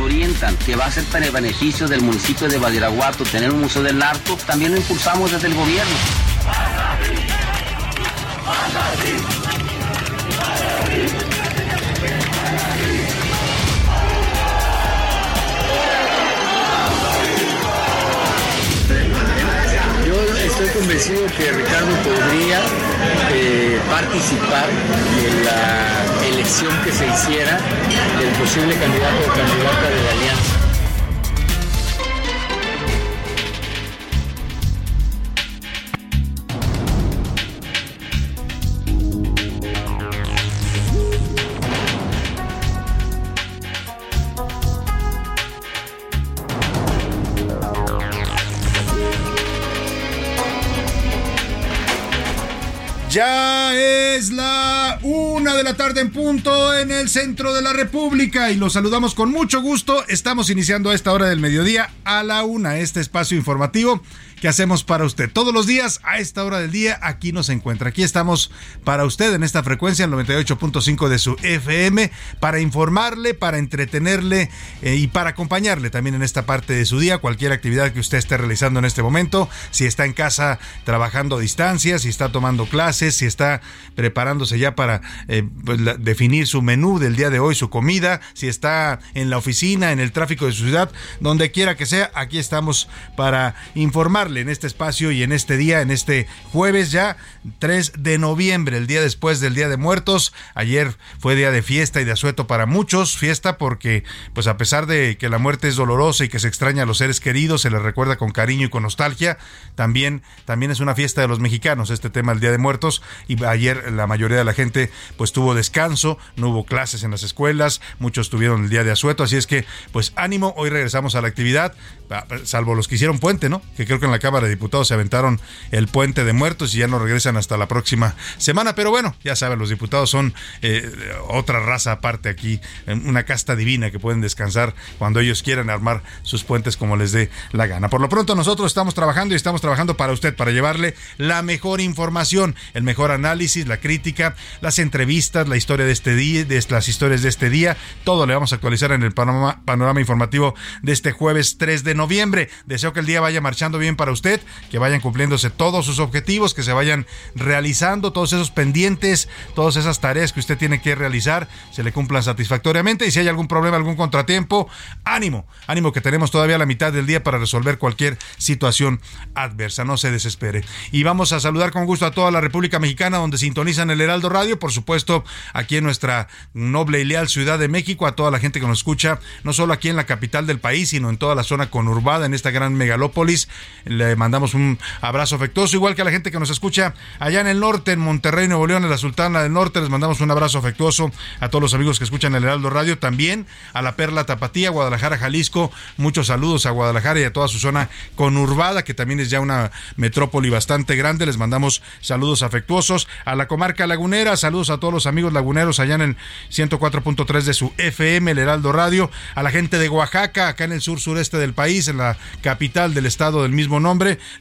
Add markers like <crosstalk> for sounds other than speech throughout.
Orientan que va a ser para el beneficio del municipio de Badiraguato tener un museo del narco, también lo impulsamos desde el gobierno. Convencido que Ricardo podría eh, participar en la elección que se hiciera del posible candidato o candidata de la alianza. Ya es la una de la tarde en punto en el centro de la República y los saludamos con mucho gusto. Estamos iniciando a esta hora del mediodía a la una este espacio informativo que hacemos para usted. Todos los días a esta hora del día aquí nos encuentra. Aquí estamos para usted en esta frecuencia, el 98.5 de su FM, para informarle, para entretenerle eh, y para acompañarle también en esta parte de su día, cualquier actividad que usted esté realizando en este momento, si está en casa trabajando a distancia, si está tomando clases, si está preparándose ya para eh, pues, definir su menú del día de hoy, su comida, si está en la oficina, en el tráfico de su ciudad, donde quiera que sea, aquí estamos para informarle en este espacio y en este día, en este jueves ya 3 de noviembre, el día después del Día de Muertos. Ayer fue día de fiesta y de asueto para muchos, fiesta porque pues a pesar de que la muerte es dolorosa y que se extraña a los seres queridos, se les recuerda con cariño y con nostalgia, también también es una fiesta de los mexicanos este tema del Día de Muertos y ayer la mayoría de la gente pues tuvo descanso, no hubo clases en las escuelas, muchos tuvieron el día de asueto, así es que pues ánimo, hoy regresamos a la actividad, salvo los que hicieron puente, ¿no? Que creo que en la Cámara de Diputados se aventaron el puente de muertos y ya no regresan hasta la próxima semana, pero bueno, ya saben, los diputados son eh, otra raza aparte aquí, una casta divina que pueden descansar cuando ellos quieran armar sus puentes como les dé la gana. Por lo pronto nosotros estamos trabajando y estamos trabajando para usted, para llevarle la mejor información, el mejor análisis, la crítica, las entrevistas, la historia de este día, de las historias de este día, todo le vamos a actualizar en el panorama, panorama informativo de este jueves 3 de noviembre. Deseo que el día vaya marchando bien para usted, que vayan cumpliéndose todos sus objetivos, que se vayan realizando todos esos pendientes, todas esas tareas que usted tiene que realizar, se le cumplan satisfactoriamente y si hay algún problema, algún contratiempo, ánimo, ánimo que tenemos todavía la mitad del día para resolver cualquier situación adversa, no se desespere. Y vamos a saludar con gusto a toda la República Mexicana donde sintonizan el Heraldo Radio, por supuesto, aquí en nuestra noble y leal Ciudad de México, a toda la gente que nos escucha, no solo aquí en la capital del país, sino en toda la zona conurbada, en esta gran megalópolis. Le mandamos un abrazo afectuoso, igual que a la gente que nos escucha allá en el norte, en Monterrey, Nuevo León, en la Sultana del Norte, les mandamos un abrazo afectuoso a todos los amigos que escuchan el Heraldo Radio, también a la Perla Tapatía, Guadalajara, Jalisco, muchos saludos a Guadalajara y a toda su zona conurbada, que también es ya una metrópoli bastante grande, les mandamos saludos afectuosos a la comarca lagunera, saludos a todos los amigos laguneros allá en el 104.3 de su FM, el Heraldo Radio, a la gente de Oaxaca, acá en el sur sureste del país, en la capital del estado del mismo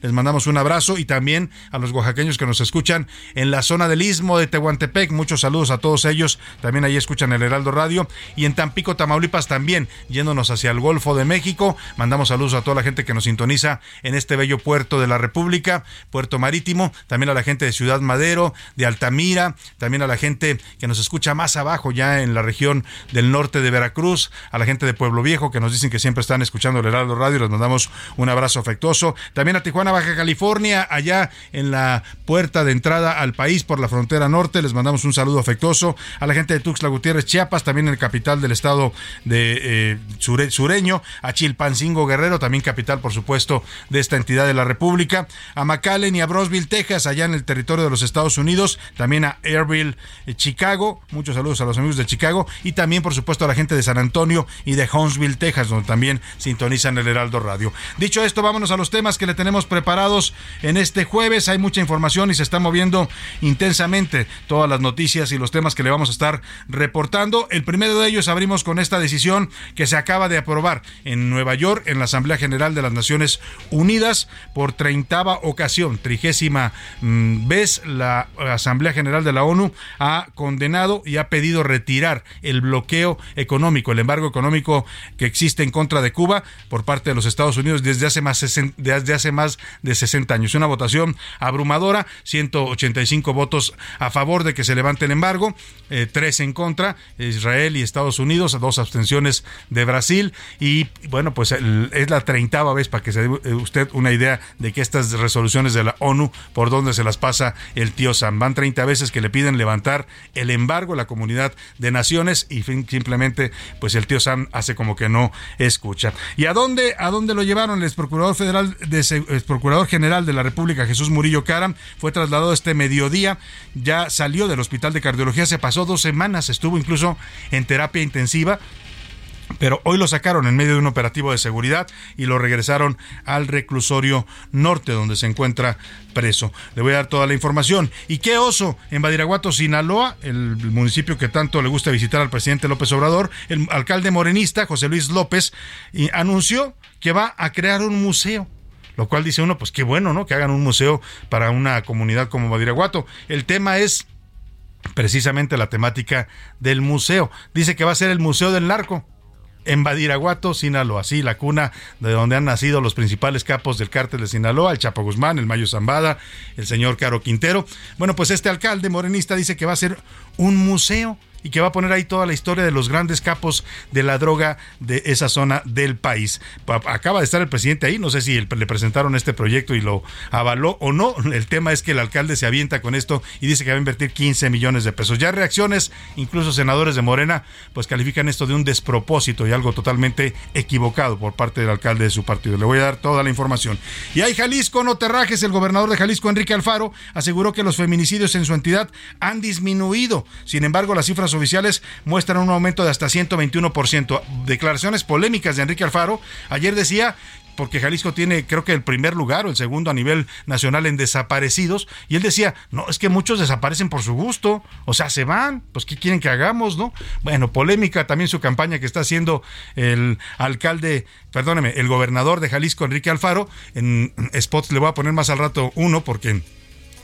les mandamos un abrazo y también a los oaxaqueños que nos escuchan en la zona del Istmo de Tehuantepec. Muchos saludos a todos ellos. También ahí escuchan el Heraldo Radio. Y en Tampico, Tamaulipas también, yéndonos hacia el Golfo de México. Mandamos saludos a toda la gente que nos sintoniza en este bello puerto de la República, puerto marítimo. También a la gente de Ciudad Madero, de Altamira. También a la gente que nos escucha más abajo, ya en la región del norte de Veracruz. A la gente de Pueblo Viejo que nos dicen que siempre están escuchando el Heraldo Radio. Les mandamos un abrazo afectuoso. También a Tijuana, Baja California, allá en la puerta de entrada al país por la frontera norte. Les mandamos un saludo afectuoso a la gente de Tuxtla Gutiérrez, Chiapas, también en el capital del estado de eh, sureño, a Chilpancingo Guerrero, también capital, por supuesto, de esta entidad de la República, a McAllen y a Brosville, Texas, allá en el territorio de los Estados Unidos, también a Airville, eh, Chicago. Muchos saludos a los amigos de Chicago y también, por supuesto, a la gente de San Antonio y de Huntsville, Texas, donde también sintonizan el Heraldo Radio. Dicho esto, vámonos a los temas que le tenemos preparados en este jueves. Hay mucha información y se está moviendo intensamente todas las noticias y los temas que le vamos a estar reportando. El primero de ellos abrimos con esta decisión que se acaba de aprobar en Nueva York en la Asamblea General de las Naciones Unidas por treintava ocasión, trigésima mm, vez la Asamblea General de la ONU ha condenado y ha pedido retirar el bloqueo económico, el embargo económico que existe en contra de Cuba por parte de los Estados Unidos desde hace más, desde hace más de 60 años. Una votación abrumadora, 185 votos a favor de que se levante el embargo, eh, tres en contra, Israel y Estados Unidos, dos abstenciones de Brasil y bueno, pues es la treintava vez para que se dé usted una idea de que estas resoluciones de la ONU por donde se las pasa el tío Sam. Van 30 veces que le piden levantar el embargo a la comunidad de naciones y simplemente pues el tío Sam hace como que no escucha. ¿Y a dónde a dónde lo llevaron? El procurador federal de el procurador general de la República Jesús Murillo Caram fue trasladado este mediodía, ya salió del hospital de cardiología, se pasó dos semanas, estuvo incluso en terapia intensiva pero hoy lo sacaron en medio de un operativo de seguridad y lo regresaron al reclusorio norte donde se encuentra preso. Le voy a dar toda la información. ¿Y qué oso? En Badiraguato, Sinaloa, el municipio que tanto le gusta visitar al presidente López Obrador, el alcalde morenista, José Luis López, anunció que va a crear un museo lo cual dice uno, pues qué bueno, ¿no? Que hagan un museo para una comunidad como Badiraguato. El tema es precisamente la temática del museo. Dice que va a ser el Museo del Narco en Badiraguato, Sinaloa, así la cuna de donde han nacido los principales capos del cártel de Sinaloa, el Chapo Guzmán, el Mayo Zambada, el señor Caro Quintero. Bueno, pues este alcalde morenista dice que va a ser un museo y que va a poner ahí toda la historia de los grandes capos de la droga de esa zona del país. Acaba de estar el presidente ahí, no sé si le presentaron este proyecto y lo avaló o no. El tema es que el alcalde se avienta con esto y dice que va a invertir 15 millones de pesos. Ya reacciones, incluso senadores de Morena, pues califican esto de un despropósito y algo totalmente equivocado por parte del alcalde de su partido. Le voy a dar toda la información. Y hay Jalisco, no terrajes, el gobernador de Jalisco, Enrique Alfaro, aseguró que los feminicidios en su entidad han disminuido. Sin embargo, las cifras oficiales muestran un aumento de hasta 121%. Declaraciones polémicas de Enrique Alfaro. Ayer decía porque Jalisco tiene creo que el primer lugar o el segundo a nivel nacional en desaparecidos y él decía, no, es que muchos desaparecen por su gusto, o sea, se van, pues ¿qué quieren que hagamos, no? Bueno, polémica también su campaña que está haciendo el alcalde, perdóneme, el gobernador de Jalisco, Enrique Alfaro, en spots le voy a poner más al rato uno porque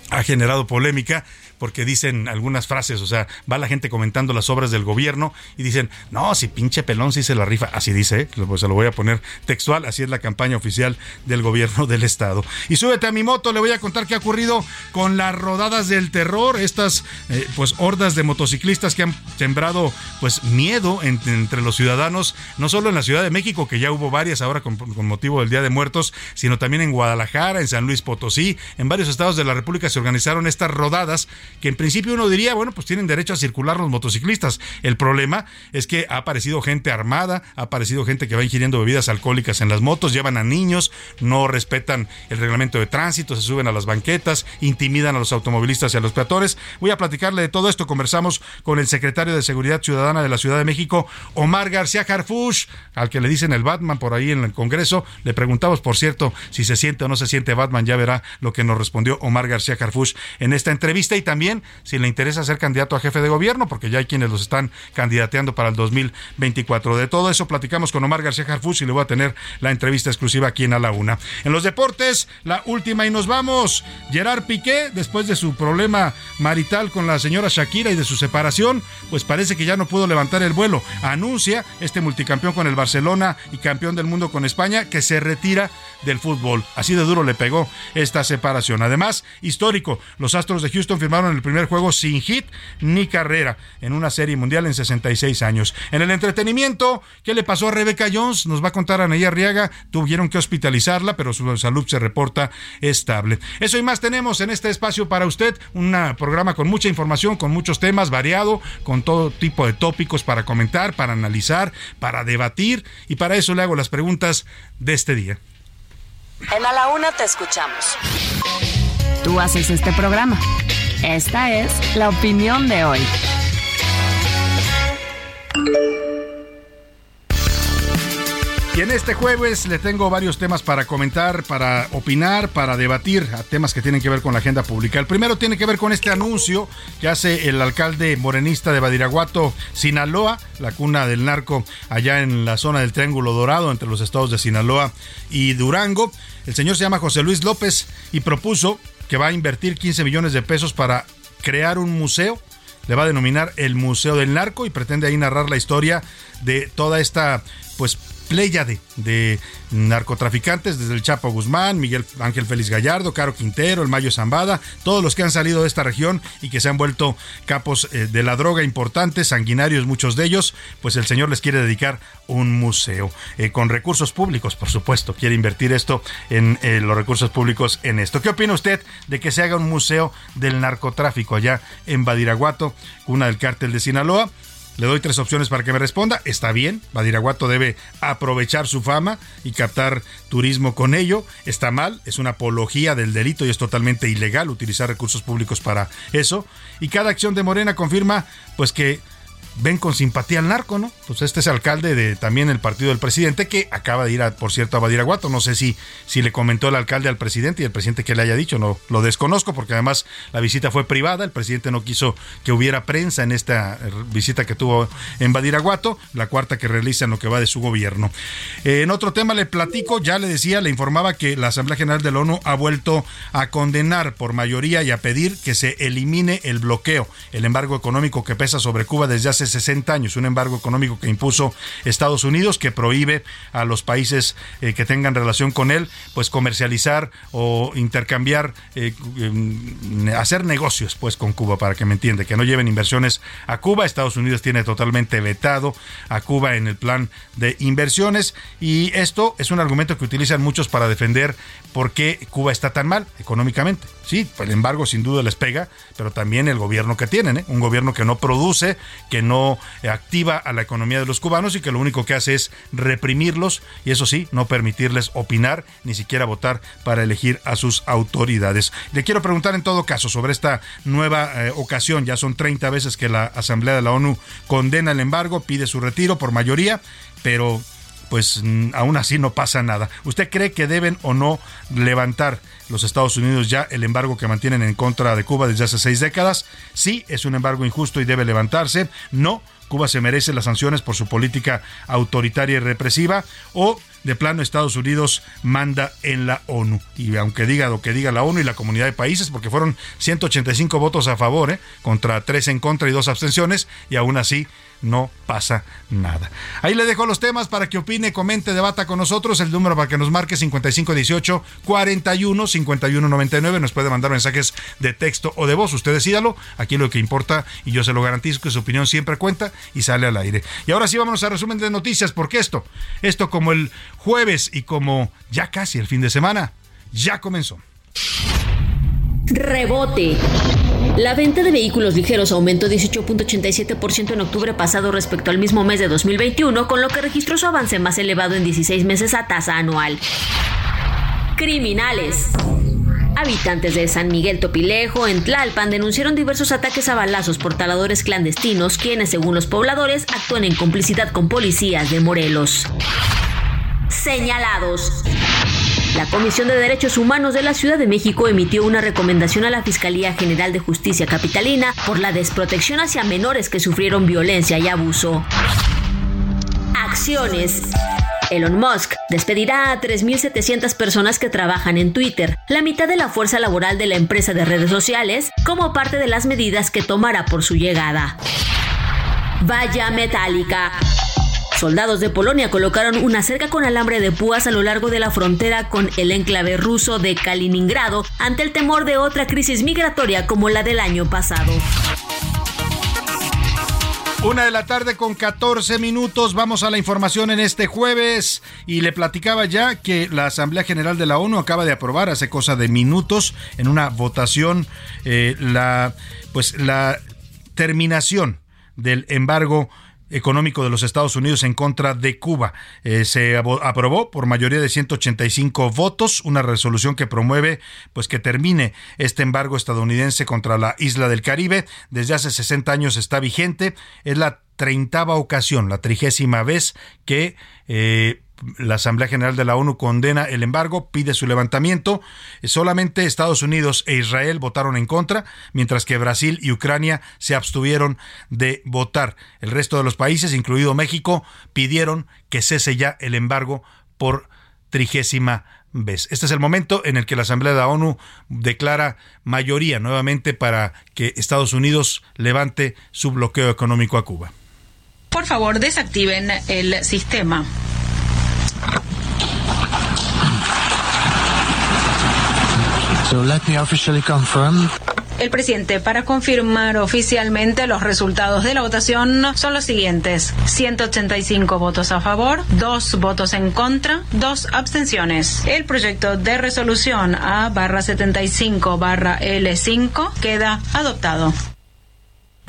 ha generado polémica porque dicen algunas frases, o sea, va la gente comentando las obras del gobierno y dicen, no, si pinche pelón si se la rifa, así dice, ¿eh? pues se lo voy a poner textual, así es la campaña oficial del gobierno del estado. Y súbete a mi moto, le voy a contar qué ha ocurrido con las rodadas del terror, estas eh, pues hordas de motociclistas que han sembrado pues miedo entre los ciudadanos, no solo en la Ciudad de México, que ya hubo varias ahora con motivo del Día de Muertos, sino también en Guadalajara, en San Luis Potosí, en varios estados de la República se organizaron estas rodadas que en principio uno diría, bueno, pues tienen derecho a circular los motociclistas. El problema es que ha aparecido gente armada, ha aparecido gente que va ingiriendo bebidas alcohólicas en las motos, llevan a niños, no respetan el reglamento de tránsito, se suben a las banquetas, intimidan a los automovilistas y a los peatones. Voy a platicarle de todo esto. Conversamos con el secretario de Seguridad Ciudadana de la Ciudad de México, Omar García Harfush, al que le dicen el Batman por ahí en el Congreso. Le preguntamos, por cierto, si se siente o no se siente Batman. Ya verá lo que nos respondió Omar García Harfush en esta entrevista y también si le interesa ser candidato a jefe de gobierno, porque ya hay quienes los están candidateando para el 2024. De todo eso platicamos con Omar García Harfus y le voy a tener la entrevista exclusiva aquí en A la Una. En los deportes, la última y nos vamos. Gerard Piqué, después de su problema marital con la señora Shakira y de su separación, pues parece que ya no pudo levantar el vuelo. Anuncia este multicampeón con el Barcelona y campeón del mundo con España que se retira del fútbol. Así de duro le pegó esta separación. Además, histórico, los Astros de Houston firmaron el primer juego sin hit ni carrera en una serie mundial en 66 años. En el entretenimiento, ¿qué le pasó a Rebecca Jones? Nos va a contar Anaí Arriaga. Tuvieron que hospitalizarla, pero su salud se reporta estable. Eso y más tenemos en este espacio para usted. Un programa con mucha información, con muchos temas, variado, con todo tipo de tópicos para comentar, para analizar, para debatir. Y para eso le hago las preguntas de este día. En A la Una te escuchamos. Tú haces este programa. Esta es la opinión de hoy. Y en este jueves le tengo varios temas para comentar, para opinar, para debatir a temas que tienen que ver con la agenda pública. El primero tiene que ver con este anuncio que hace el alcalde morenista de Badiraguato, Sinaloa, la cuna del narco, allá en la zona del Triángulo Dorado, entre los estados de Sinaloa y Durango. El señor se llama José Luis López y propuso que va a invertir 15 millones de pesos para crear un museo le va a denominar el Museo del Narco y pretende ahí narrar la historia de toda esta pues pléyade de narcotraficantes, desde el Chapo Guzmán, Miguel Ángel Félix Gallardo, Caro Quintero, el Mayo Zambada, todos los que han salido de esta región y que se han vuelto capos eh, de la droga importantes, sanguinarios muchos de ellos, pues el señor les quiere dedicar un museo, eh, con recursos públicos, por supuesto, quiere invertir esto en eh, los recursos públicos en esto. ¿Qué opina usted de que se haga un museo del narcotráfico allá en Badiraguato, una del cártel de Sinaloa? Le doy tres opciones para que me responda. Está bien, Badiraguato debe aprovechar su fama y captar turismo con ello. Está mal, es una apología del delito y es totalmente ilegal utilizar recursos públicos para eso. Y cada acción de Morena confirma pues que ven con simpatía al narco, ¿no? Pues este es alcalde de también el partido del presidente que acaba de ir, a, por cierto, a Badiraguato. No sé si, si le comentó el alcalde al presidente y el presidente que le haya dicho, no lo desconozco porque además la visita fue privada, el presidente no quiso que hubiera prensa en esta eh, visita que tuvo en Badiraguato, la cuarta que realiza en lo que va de su gobierno. Eh, en otro tema le platico, ya le decía, le informaba que la Asamblea General de la ONU ha vuelto a condenar por mayoría y a pedir que se elimine el bloqueo, el embargo económico que pesa sobre Cuba desde hace 60 años, un embargo económico que impuso Estados Unidos que prohíbe a los países eh, que tengan relación con él, pues comercializar o intercambiar, eh, em, hacer negocios pues con Cuba, para que me entiende, que no lleven inversiones a Cuba. Estados Unidos tiene totalmente vetado a Cuba en el plan de inversiones y esto es un argumento que utilizan muchos para defender por qué Cuba está tan mal económicamente. Sí, el embargo sin duda les pega, pero también el gobierno que tienen, ¿eh? un gobierno que no produce, que no activa a la economía de los cubanos y que lo único que hace es reprimirlos y eso sí, no permitirles opinar, ni siquiera votar para elegir a sus autoridades. Le quiero preguntar en todo caso sobre esta nueva eh, ocasión, ya son 30 veces que la Asamblea de la ONU condena el embargo, pide su retiro por mayoría, pero pues aún así no pasa nada. ¿Usted cree que deben o no levantar los Estados Unidos ya el embargo que mantienen en contra de Cuba desde hace seis décadas? Sí, es un embargo injusto y debe levantarse. No, Cuba se merece las sanciones por su política autoritaria y represiva. O de plano Estados Unidos manda en la ONU. Y aunque diga lo que diga la ONU y la comunidad de países, porque fueron 185 votos a favor, ¿eh? contra 3 en contra y dos abstenciones, y aún así no pasa nada. Ahí le dejo los temas para que opine, comente, debata con nosotros. El número para que nos marque 5518 41 5199. Nos puede mandar mensajes de texto o de voz. Usted decídalo. Aquí lo que importa, y yo se lo garantizo, que su opinión siempre cuenta y sale al aire. Y ahora sí vamos a resumen de noticias, porque esto, esto como el jueves y como ya casi el fin de semana, ya comenzó. Rebote. La venta de vehículos ligeros aumentó 18.87% en octubre pasado respecto al mismo mes de 2021, con lo que registró su avance más elevado en 16 meses a tasa anual. Criminales. Habitantes de San Miguel Topilejo, en Tlalpan, denunciaron diversos ataques a balazos por taladores clandestinos, quienes, según los pobladores, actúan en complicidad con policías de Morelos. Señalados. La Comisión de Derechos Humanos de la Ciudad de México emitió una recomendación a la Fiscalía General de Justicia Capitalina por la desprotección hacia menores que sufrieron violencia y abuso. Acciones. Elon Musk despedirá a 3.700 personas que trabajan en Twitter, la mitad de la fuerza laboral de la empresa de redes sociales, como parte de las medidas que tomará por su llegada. Valla metálica. Soldados de Polonia colocaron una cerca con alambre de púas a lo largo de la frontera con el enclave ruso de Kaliningrado ante el temor de otra crisis migratoria como la del año pasado. Una de la tarde con 14 minutos. Vamos a la información en este jueves. Y le platicaba ya que la Asamblea General de la ONU acaba de aprobar hace cosa de minutos en una votación eh, la pues la terminación del embargo económico de los Estados Unidos en contra de Cuba. Eh, se aprobó por mayoría de 185 votos una resolución que promueve pues que termine este embargo estadounidense contra la isla del Caribe. Desde hace 60 años está vigente. Es la treintava ocasión, la trigésima vez que eh, la Asamblea General de la ONU condena el embargo, pide su levantamiento. Solamente Estados Unidos e Israel votaron en contra, mientras que Brasil y Ucrania se abstuvieron de votar. El resto de los países, incluido México, pidieron que cese ya el embargo por trigésima vez. Este es el momento en el que la Asamblea de la ONU declara mayoría nuevamente para que Estados Unidos levante su bloqueo económico a Cuba. Por favor, desactiven el sistema. El presidente, para confirmar oficialmente los resultados de la votación, son los siguientes. 185 votos a favor, 2 votos en contra, 2 abstenciones. El proyecto de resolución A barra 75 barra L5 queda adoptado.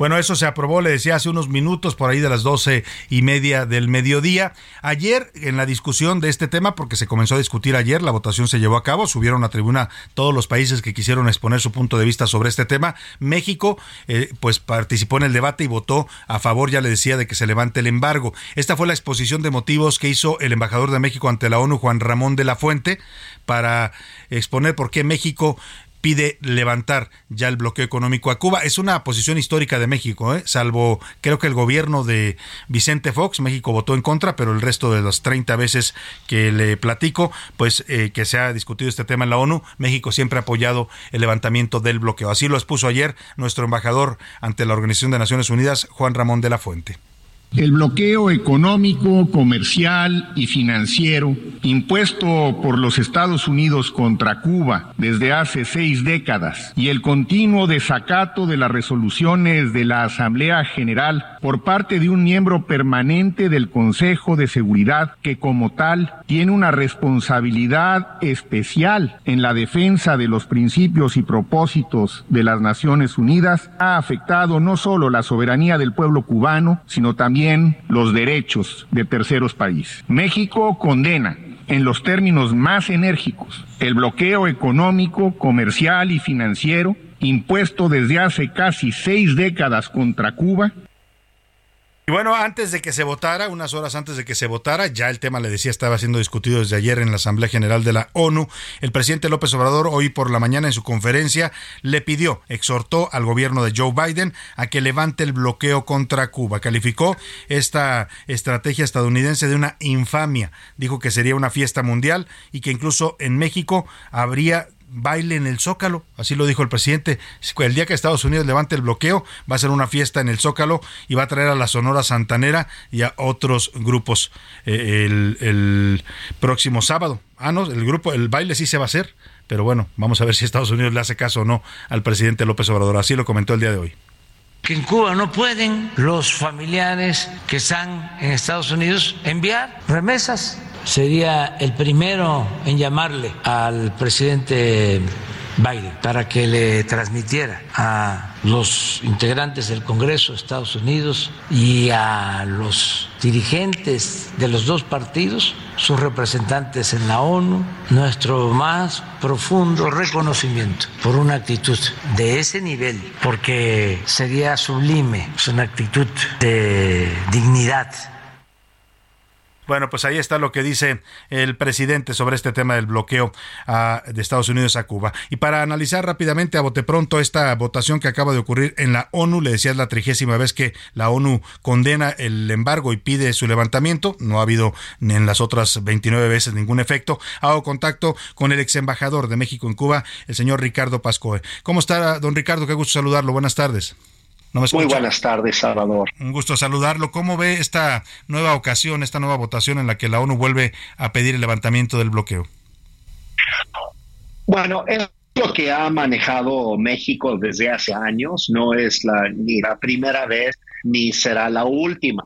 Bueno, eso se aprobó, le decía hace unos minutos, por ahí de las doce y media del mediodía. Ayer, en la discusión de este tema, porque se comenzó a discutir ayer, la votación se llevó a cabo, subieron a tribuna todos los países que quisieron exponer su punto de vista sobre este tema. México, eh, pues participó en el debate y votó a favor, ya le decía, de que se levante el embargo. Esta fue la exposición de motivos que hizo el embajador de México ante la ONU, Juan Ramón de la Fuente, para exponer por qué México pide levantar ya el bloqueo económico a Cuba. Es una posición histórica de México, ¿eh? salvo creo que el gobierno de Vicente Fox, México votó en contra, pero el resto de las 30 veces que le platico, pues eh, que se ha discutido este tema en la ONU, México siempre ha apoyado el levantamiento del bloqueo. Así lo expuso ayer nuestro embajador ante la Organización de Naciones Unidas, Juan Ramón de la Fuente. El bloqueo económico, comercial y financiero impuesto por los Estados Unidos contra Cuba desde hace seis décadas y el continuo desacato de las resoluciones de la Asamblea General por parte de un miembro permanente del Consejo de Seguridad que como tal tiene una responsabilidad especial en la defensa de los principios y propósitos de las Naciones Unidas ha afectado no solo la soberanía del pueblo cubano, sino también los derechos de terceros países. México condena en los términos más enérgicos el bloqueo económico, comercial y financiero impuesto desde hace casi seis décadas contra Cuba bueno, antes de que se votara, unas horas antes de que se votara, ya el tema, le decía, estaba siendo discutido desde ayer en la Asamblea General de la ONU. El presidente López Obrador, hoy por la mañana en su conferencia, le pidió, exhortó al gobierno de Joe Biden a que levante el bloqueo contra Cuba. Calificó esta estrategia estadounidense de una infamia. Dijo que sería una fiesta mundial y que incluso en México habría baile en el Zócalo, así lo dijo el presidente. El día que Estados Unidos levante el bloqueo, va a ser una fiesta en el Zócalo y va a traer a la Sonora Santanera y a otros grupos eh, el, próximo sábado. Ah, no, el grupo, el baile sí se va a hacer, pero bueno, vamos a ver si Estados Unidos le hace caso o no al presidente López Obrador. Así lo comentó el día de hoy que en Cuba no pueden los familiares que están en Estados Unidos enviar remesas sería el primero en llamarle al presidente Biden para que le transmitiera a los integrantes del Congreso de Estados Unidos y a los dirigentes de los dos partidos, sus representantes en la ONU, nuestro más profundo reconocimiento por una actitud de ese nivel, porque sería sublime, es una actitud de dignidad Bueno, pues ahí está lo que dice el presidente sobre este tema del bloqueo ah, de Estados Unidos a Cuba. Y para analizar rápidamente a bote pronto esta votación que acaba de ocurrir en la ONU, le decía la trigésima vez que la ONU condena el embargo y pide su levantamiento. No ha habido ni en las otras 29 veces ningún efecto. Hago contacto con el ex embajador de México en Cuba, el señor Ricardo Pascoe. ¿Cómo está, don Ricardo? Qué gusto saludarlo. Buenas tardes. Muy buenas tardes, Salvador. Un gusto saludarlo. ¿Cómo ve esta nueva ocasión, esta nueva votación en la que la ONU vuelve a pedir el levantamiento del bloqueo? Bueno, es lo que ha manejado México desde hace años. No es la, ni la primera vez ni será la última.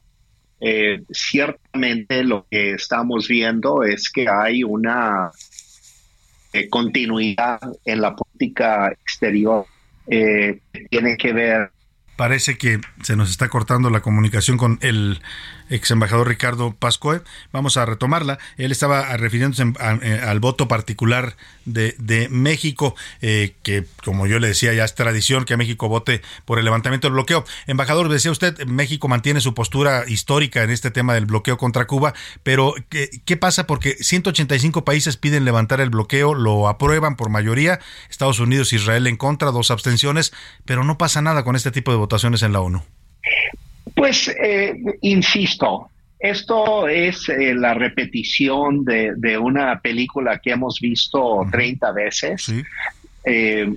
Eh, ciertamente lo que estamos viendo es que hay una eh, continuidad en la política exterior eh, que tiene que ver Parece que se nos está cortando la comunicación con el ex embajador Ricardo Pascoe. Vamos a retomarla. Él estaba refiriéndose eh, al voto particular de, México, eh, que como yo le decía, ya es tradición que México vote por el levantamiento del bloqueo. Embajador, decía usted, México mantiene su postura histórica en este tema del bloqueo contra Cuba, pero ¿qué, qué pasa? Porque 185 países piden levantar el bloqueo, lo aprueban por mayoría, Estados Unidos Israel en contra, dos abstenciones, pero no pasa nada con este tipo de votaciones en la ONU. Pues, eh, insisto, esto es eh, la repetición de, una película que hemos visto 30 veces. Eh,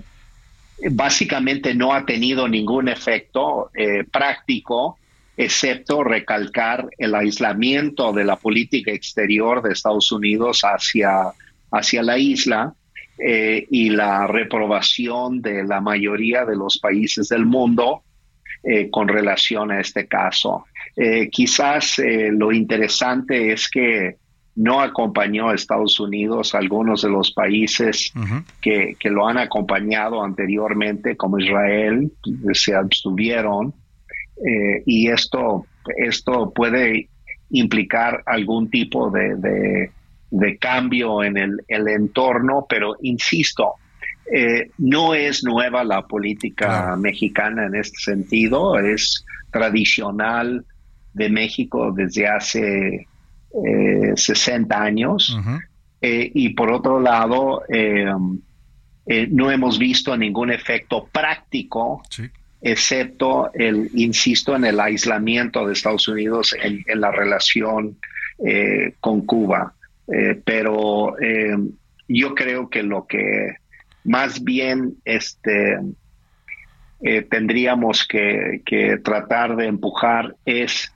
básicamente no ha tenido ningún efecto práctico, excepto recalcar el aislamiento de la política exterior de Estados Unidos hacia, hacia la isla. y la reprobación de la mayoría de los países del mundo eh, con relación a este caso. Eh, quizás eh, lo interesante es que no acompañó a Estados Unidos algunos de los países que, lo han acompañado anteriormente, como Israel, se abstuvieron. y esto, esto puede implicar algún tipo de, cambio en el, el, entorno, pero insisto, eh, no es nueva la política mexicana en este sentido, es tradicional de México desde hace 60 eh, años. Eh, y por otro lado, no hemos visto ningún efecto práctico, excepto el, insisto, en el aislamiento de Estados Unidos en, en la relación con Cuba. pero yo creo que lo que más bien este, eh, tendríamos que, tratar de empujar es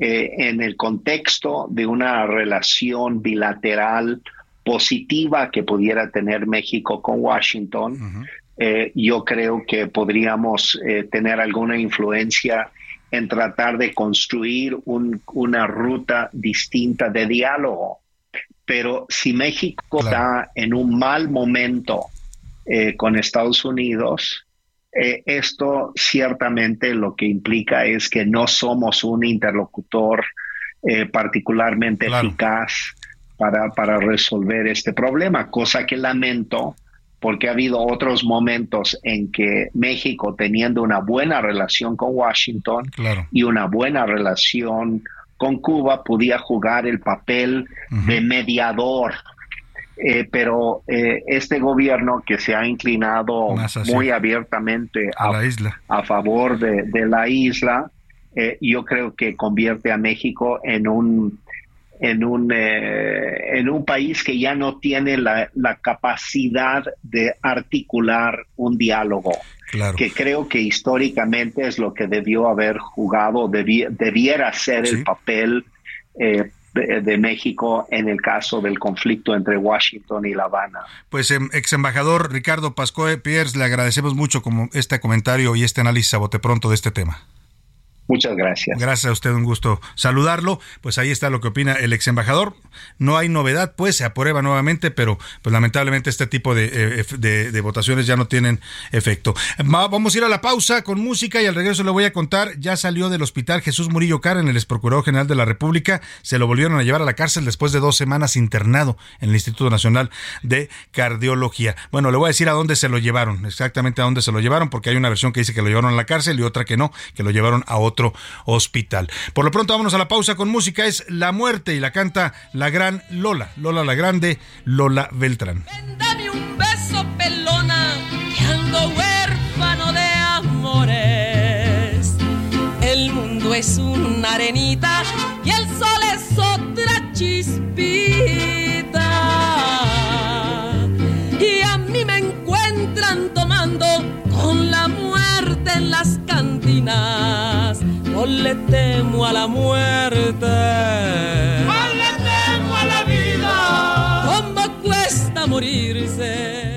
eh, en el contexto de una relación bilateral positiva que pudiera tener México con Washington. Eh, yo creo que podríamos tener alguna influencia en tratar de construir una ruta distinta de diálogo. Pero si México está en un mal momento eh, con Estados Unidos, eh, esto ciertamente lo que implica es que no somos un interlocutor eh, particularmente eficaz para, para resolver este problema, cosa que lamento porque ha habido otros momentos en que México, teniendo una buena relación con Washington y una buena relación con Cuba, podía jugar el papel de mediador eh, pero eh, este gobierno que se ha inclinado muy abiertamente a, la isla. a favor de, la isla, eh, yo creo que convierte a México en un en un en un país que ya no tiene la, capacidad de articular un diálogo que creo que históricamente es lo que debió haber jugado debiera ser el papel eh, de, México en el caso del conflicto entre Washington y La Habana. Pues em, ex embajador Ricardo Pascoe Pierce, le agradecemos mucho como este comentario y este análisis a bote pronto de este tema. Muchas gracias. Gracias a usted, un gusto saludarlo. Pues ahí está lo que opina el ex embajador. No hay novedad, pues se aprueba nuevamente, pero pues lamentablemente este tipo de, eh, votaciones ya no tienen efecto. Vamos a ir a la pausa con música y al regreso le voy a contar, ya salió del hospital Jesús Murillo Karen, el ex procurador general de la República, se lo volvieron a llevar a la cárcel después de dos semanas internado en el Instituto Nacional de Cardiología. Bueno, le voy a decir a dónde se lo llevaron, exactamente a dónde se lo llevaron, porque hay una versión que dice que lo llevaron a la cárcel y otra que no, que lo llevaron a otro otro hospital. Por lo pronto vámonos a la pausa con música, es La Muerte y la canta la gran Lola, Lola la Grande, Lola Beltrán. Dame un beso pelona, que ando huérfano de amores. El mundo es una arenita y el sol es otra chispita. Y a mí me encuentran tomando con la muerte en las cantinas. No le temo a la muerte. No le temo a la vida. ¿Cómo cuesta morirse?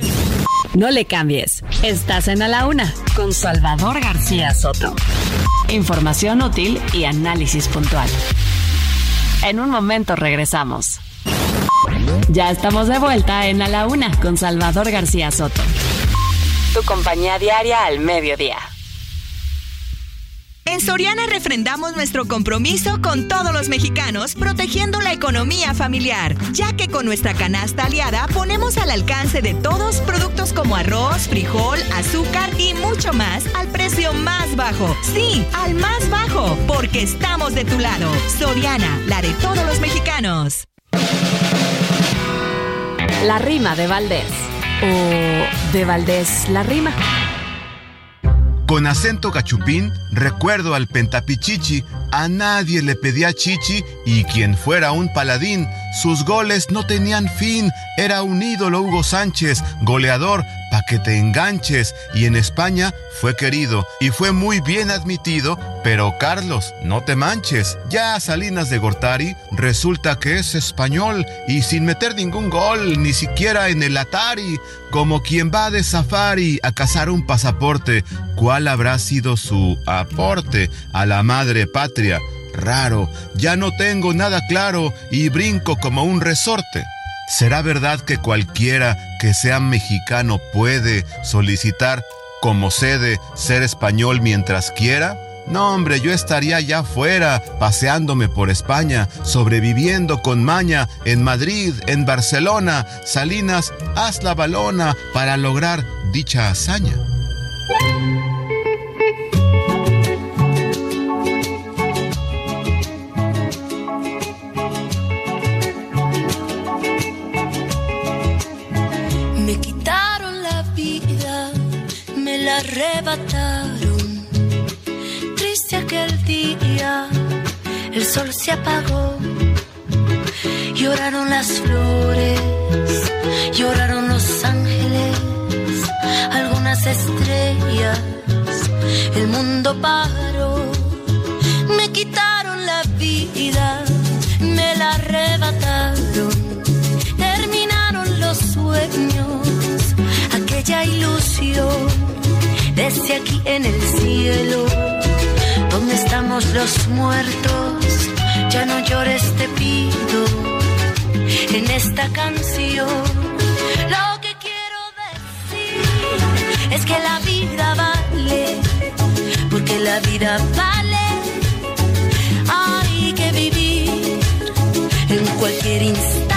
No le cambies. Estás en A la Una con Salvador García Soto. Información útil y análisis puntual. En un momento regresamos. Ya estamos de vuelta en A la Una con Salvador García Soto. Tu compañía diaria al mediodía. En Soriana refrendamos nuestro compromiso con todos los mexicanos, protegiendo la economía familiar, ya que con nuestra canasta aliada ponemos al alcance de todos productos como arroz, frijol, azúcar y mucho más al precio más bajo. Sí, al más bajo, porque estamos de tu lado. Soriana, la de todos los mexicanos. La rima de Valdés. O de Valdés la rima. Con acento gachupín, recuerdo al pentapichichi, a nadie le pedía chichi y quien fuera un paladín, sus goles no tenían fin, era un ídolo Hugo Sánchez, goleador, pa' que te enganches, y en España fue querido y fue muy bien admitido, pero Carlos, no te manches, ya Salinas de Gortari resulta que es español y sin meter ningún gol, ni siquiera en el Atari, como quien va de safari a cazar un pasaporte, ¿cuál habrá sido su aporte a la madre patria? Raro, ya no tengo nada claro y brinco como un resorte. ¿Será verdad que cualquiera que sea mexicano puede solicitar como sede ser español mientras quiera? No, hombre, yo estaría ya fuera, paseándome por España, sobreviviendo con maña en Madrid, en Barcelona. Salinas, haz la balona para lograr dicha hazaña. Arrebataron. Triste aquel día, el sol se apagó. Lloraron las flores, lloraron los ángeles, algunas estrellas, el mundo paró. Me quitaron la vida, me la arrebataron terminaron los sueños, aquella ilusión, desde aquí en el cielo, donde estamos los muertos, ya no llores te pido, en esta canción, lo que quiero decir es que la vida vale, porque la vida vale, hay que vivir en cualquier instante,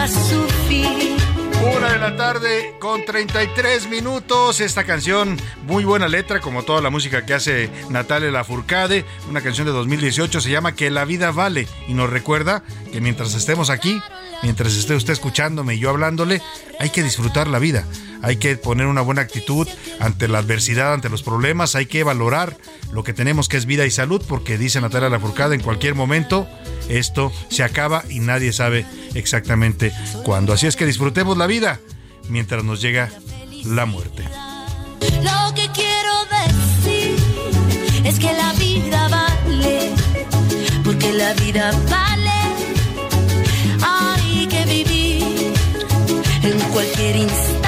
Una de la tarde con 33 minutos. Esta canción, muy buena letra, como toda la música que hace Natalia Lafourcade. Una canción de 2018 se llama Que la vida vale y nos recuerda que mientras estemos aquí, mientras esté usted escuchándome y yo hablándole, hay que disfrutar la vida. Hay que poner una buena actitud ante la adversidad, ante los problemas. Hay que valorar lo que tenemos que es vida y salud, porque dice Natalia Lafourcade, en cualquier momento esto se acaba y nadie sabe exactamente cuándo. Así es que disfrutemos la vida mientras nos llega la muerte. Lo que quiero decir es que la vida vale, porque la vida vale. Hay que vivir en cualquier instante,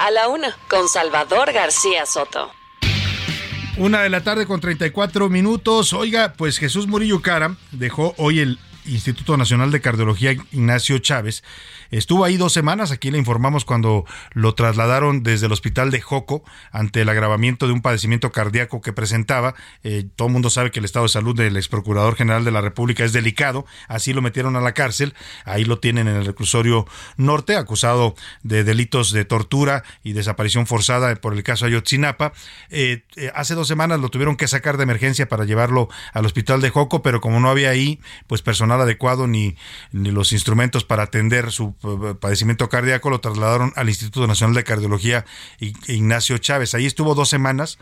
A la una, con Salvador García Soto. Una de la tarde con 34 minutos. Oiga, pues Jesús Murillo Cara dejó hoy el Instituto Nacional de Cardiología Ignacio Chávez. Estuvo ahí dos semanas, aquí le informamos cuando lo trasladaron desde el hospital de Joco ante el agravamiento de un padecimiento cardíaco que presentaba. Eh, todo el mundo sabe que el estado de salud del ex procurador general de la República es delicado, así lo metieron a la cárcel, ahí lo tienen en el reclusorio norte, acusado de delitos de tortura y desaparición forzada por el caso Ayotzinapa. Eh, eh, hace dos semanas lo tuvieron que sacar de emergencia para llevarlo al hospital de Joco, pero como no había ahí pues personal adecuado ni, ni los instrumentos para atender su padecimiento cardíaco, lo trasladaron al Instituto Nacional de Cardiología Ignacio Chávez. Ahí estuvo dos semanas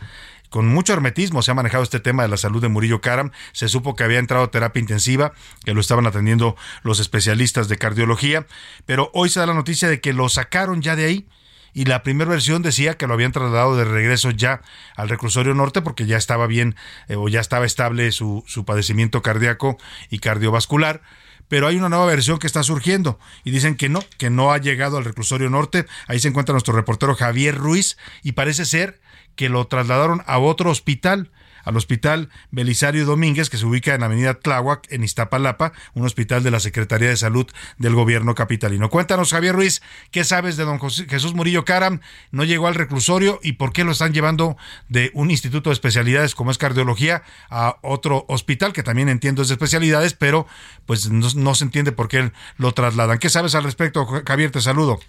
con mucho hermetismo se ha manejado este tema de la salud de Murillo Karam. Se supo que había entrado a terapia intensiva, que lo estaban atendiendo los especialistas de cardiología, pero hoy se da la noticia de que lo sacaron ya de ahí. Y la primera versión decía que lo habían trasladado de regreso ya al reclusorio norte porque ya estaba bien eh, o ya estaba estable su, su padecimiento cardíaco y cardiovascular pero hay una nueva versión que está surgiendo y dicen que no, que no ha llegado al reclusorio norte. Ahí se encuentra nuestro reportero Javier Ruiz y parece ser que lo trasladaron a otro hospital al Hospital Belisario Domínguez, que se ubica en Avenida Tláhuac, en Iztapalapa, un hospital de la Secretaría de Salud del Gobierno Capitalino. Cuéntanos, Javier Ruiz, ¿qué sabes de don Jesús Murillo Caram? ¿No llegó al reclusorio y por qué lo están llevando de un instituto de especialidades como es cardiología a otro hospital, que también entiendo es de especialidades, pero pues no, se entiende por qué lo trasladan? ¿Qué sabes al respecto, Javier? Te saludo.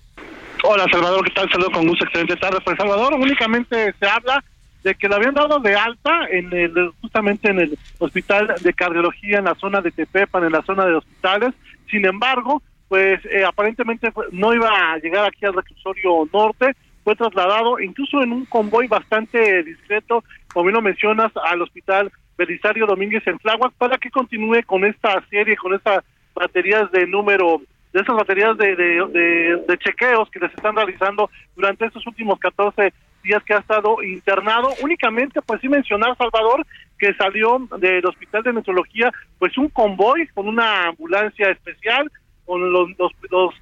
Hola Salvador, ¿qué tal? Saludo con gusto, excelente tarde. Pues Salvador, únicamente se habla de que lo habían dado de alta en el, justamente en el hospital de cardiología en la zona de Tepepan, en la zona de hospitales. Sin embargo, pues eh, aparentemente no iba a llegar aquí al reclusorio norte, fue trasladado incluso en un convoy bastante discreto, como bien lo mencionas, al hospital Belisario Domínguez en Tláhuac para que continúe con esta serie, con estas baterías de número de esas baterías de, de, de, chequeos que les están realizando durante estos últimos 14 días que ha estado internado. Únicamente, pues sí mencionar, Salvador, que salió del Hospital de Metrología, pues un convoy con una ambulancia especial, con los, los,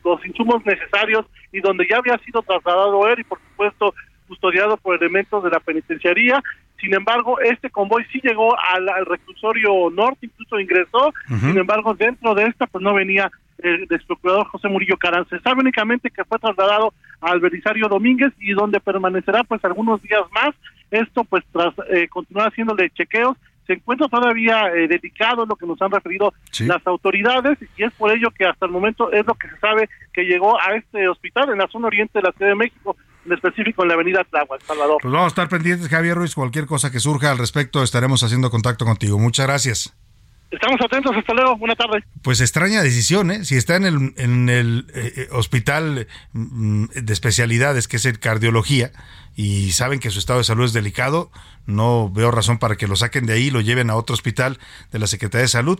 los, insumos necesarios y donde ya había sido trasladado él y, por supuesto, custodiado por elementos de la penitenciaría. Sin embargo, este convoy sí llegó al, reclusorio norte, incluso ingresó. Sin embargo, dentro de esta, pues no venía el procurador José Murillo Carán. Se sabe únicamente que fue trasladado al Belisario Domínguez y donde permanecerá pues algunos días más. Esto pues tras eh, continuar haciéndole chequeos se encuentra todavía eh, delicado, lo que nos han referido las autoridades, y es por ello que hasta el momento es lo que se sabe que llegó a este hospital en la zona oriente de la Ciudad de México, en específico en la avenida Tláhuac, Salvador. Pues vamos a estar pendientes, Javier Ruiz, cualquier cosa que surja al respecto estaremos haciendo contacto contigo. Muchas gracias. Estamos atentos, hasta luego, buena tarde. Pues extraña decisión, ¿eh? Si está en el, en el eh, eh, hospital mm, de especialidades, que es el cardiología, y saben que su estado de salud es delicado, no veo razón para que lo saquen de ahí y lo lleven a otro hospital de la Secretaría de Salud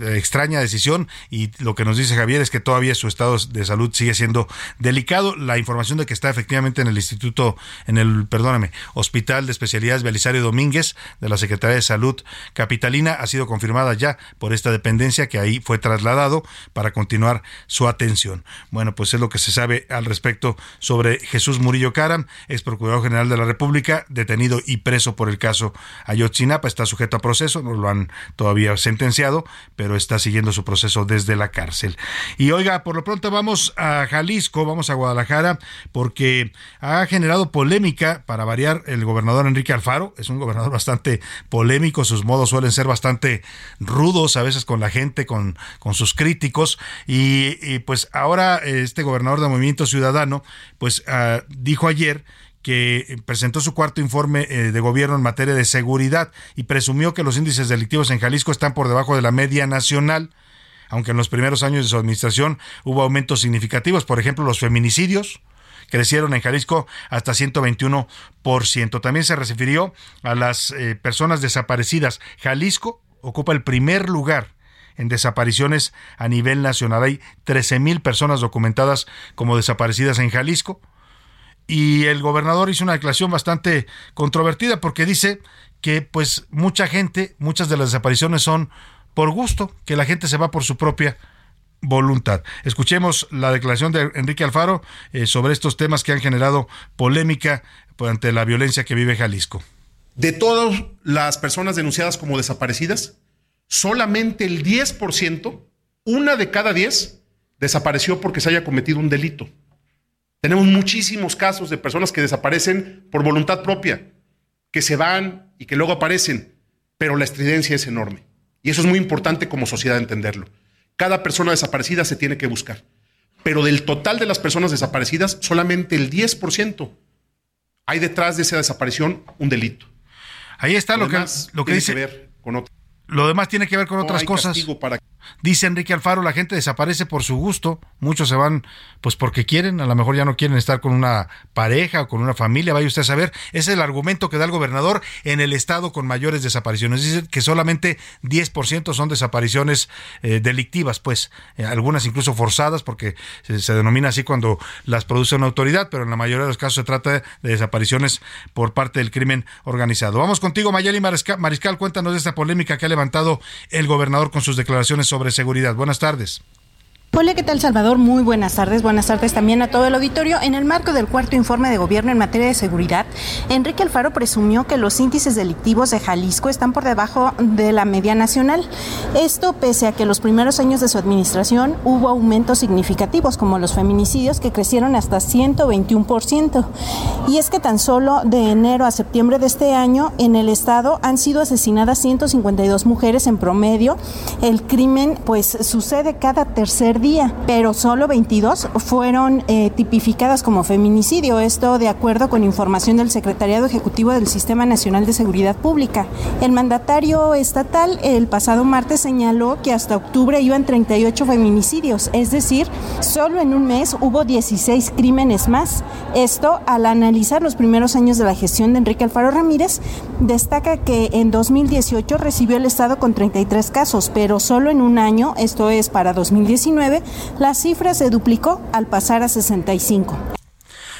extraña decisión y lo que nos dice Javier es que todavía su estado de salud sigue siendo delicado. La información de que está efectivamente en el instituto, en el, perdóname, Hospital de Especialidades Belisario Domínguez de la Secretaría de Salud Capitalina ha sido confirmada ya por esta dependencia que ahí fue trasladado para continuar su atención. Bueno, pues es lo que se sabe al respecto sobre Jesús Murillo Caram, ex procurador general de la República, detenido y preso por el caso Ayotzinapa, está sujeto a proceso, no lo han todavía sentenciado pero está siguiendo su proceso desde la cárcel. Y oiga, por lo pronto vamos a Jalisco, vamos a Guadalajara, porque ha generado polémica para variar el gobernador Enrique Alfaro. Es un gobernador bastante polémico, sus modos suelen ser bastante rudos a veces con la gente, con, con sus críticos. Y, pues ahora este gobernador de Movimiento Ciudadano, pues ah, dijo ayer que presentó su cuarto informe eh, de gobierno en materia de seguridad y presumió que los índices delictivos en Jalisco están por debajo de la media nacional, aunque en los primeros años de su administración hubo aumentos significativos, por ejemplo, los feminicidios crecieron en Jalisco hasta 121%. También se refirió a las eh, personas desaparecidas. Jalisco ocupa el primer lugar en desapariciones a nivel nacional. Hay 13 mil personas documentadas como desaparecidas en Jalisco y el gobernador hizo una declaración bastante controvertida porque dice que pues mucha gente, muchas de las desapariciones son por gusto, que la gente se va por su propia voluntad. Escuchemos la declaración de Enrique Alfaro eh, sobre estos temas que han generado polémica ante la violencia que vive Jalisco. De todas las personas denunciadas como desaparecidas, solamente el 10%, una de cada 10, desapareció porque se haya cometido un delito. Tenemos muchísimos casos de personas que desaparecen por voluntad propia, que se van y que luego aparecen, pero la estridencia es enorme. Y eso es muy importante como sociedad entenderlo. Cada persona desaparecida se tiene que buscar, pero del total de las personas desaparecidas, solamente el 10% hay detrás de esa desaparición un delito. Ahí está lo, que, lo que dice. ver con Lo demás tiene que ver con otras cosas. Para... Dice Enrique Alfaro, la gente desaparece por su gusto, muchos se van pues porque quieren, a lo mejor ya no quieren estar con una pareja o con una familia, vaya usted a saber, ese es el argumento que da el gobernador en el estado con mayores desapariciones, dice que solamente 10% son desapariciones eh, delictivas, pues. Eh, algunas incluso forzadas porque se, denomina así cuando las produce una autoridad, pero en la mayoría de los casos se trata de desapariciones por parte del crimen organizado. Vamos contigo, Mayeli Mariscal, Mariscal. Cuéntanos de esta polémica que ha levantado el gobernador con sus declaraciones sobre seguridad. Buenas tardes. Hola, ¿qué tal Salvador? Muy buenas tardes. Buenas tardes también a todo el auditorio. En el marco del cuarto informe de gobierno en materia de seguridad, Enrique Alfaro presumió que los índices delictivos de Jalisco están por debajo de la media nacional. Esto pese a que los primeros años de su administración hubo aumentos significativos como los feminicidios que crecieron hasta 121%. Y es que tan solo de enero a septiembre de este año en el estado han sido asesinadas 152 mujeres en promedio. El crimen pues sucede cada tercer día, pero solo 22 fueron eh, tipificadas como feminicidio. Esto de acuerdo con información del Secretariado Ejecutivo del Sistema Nacional de Seguridad Pública. El mandatario estatal el pasado martes señaló que hasta octubre iban 38 feminicidios, es decir, solo en un mes hubo 16 crímenes más. Esto, al analizar los primeros años de la gestión de Enrique Alfaro Ramírez, destaca que en 2018 recibió el Estado con 33 casos, pero solo en un año, esto es para 2019, la cifra se duplicó al pasar a 65.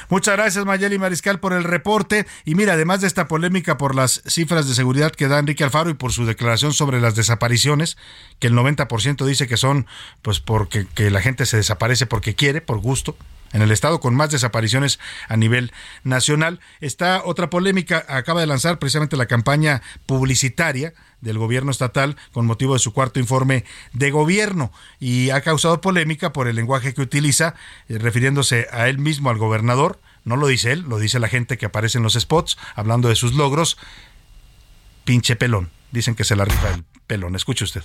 Muchas gracias Mayeli Mariscal por el reporte. Y mira, además de esta polémica por las cifras de seguridad que da Enrique Alfaro y por su declaración sobre las desapariciones, que el 90% dice que son pues porque que la gente se desaparece porque quiere, por gusto, en el estado con más desapariciones a nivel nacional. Está otra polémica, acaba de lanzar precisamente la campaña publicitaria del gobierno estatal con motivo de su cuarto informe de gobierno y ha causado polémica por el lenguaje que utiliza, eh, refiriéndose a él mismo, al gobernador. No lo dice él, lo dice la gente que aparece en los spots hablando de sus logros. Pinche pelón. Dicen que se la rifa el pelón. Escuche usted.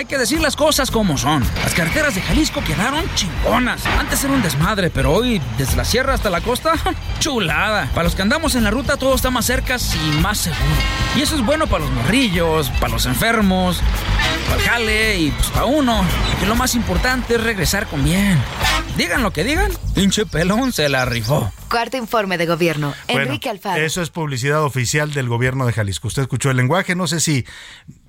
Hay que decir las cosas como son. Las carreteras de Jalisco quedaron chingonas. Antes era un desmadre, pero hoy, desde la sierra hasta la costa, <laughs> chulada. Para los que andamos en la ruta, todo está más cerca y más seguro. Y eso es bueno para los morrillos, para los enfermos, para el jale y pues para uno. Que lo más importante es regresar con bien. Digan lo que digan, pinche pelón se la rifó. Cuarto informe de gobierno. Enrique Alfaro. Eso es publicidad oficial del gobierno de Jalisco. Usted escuchó el lenguaje, no sé si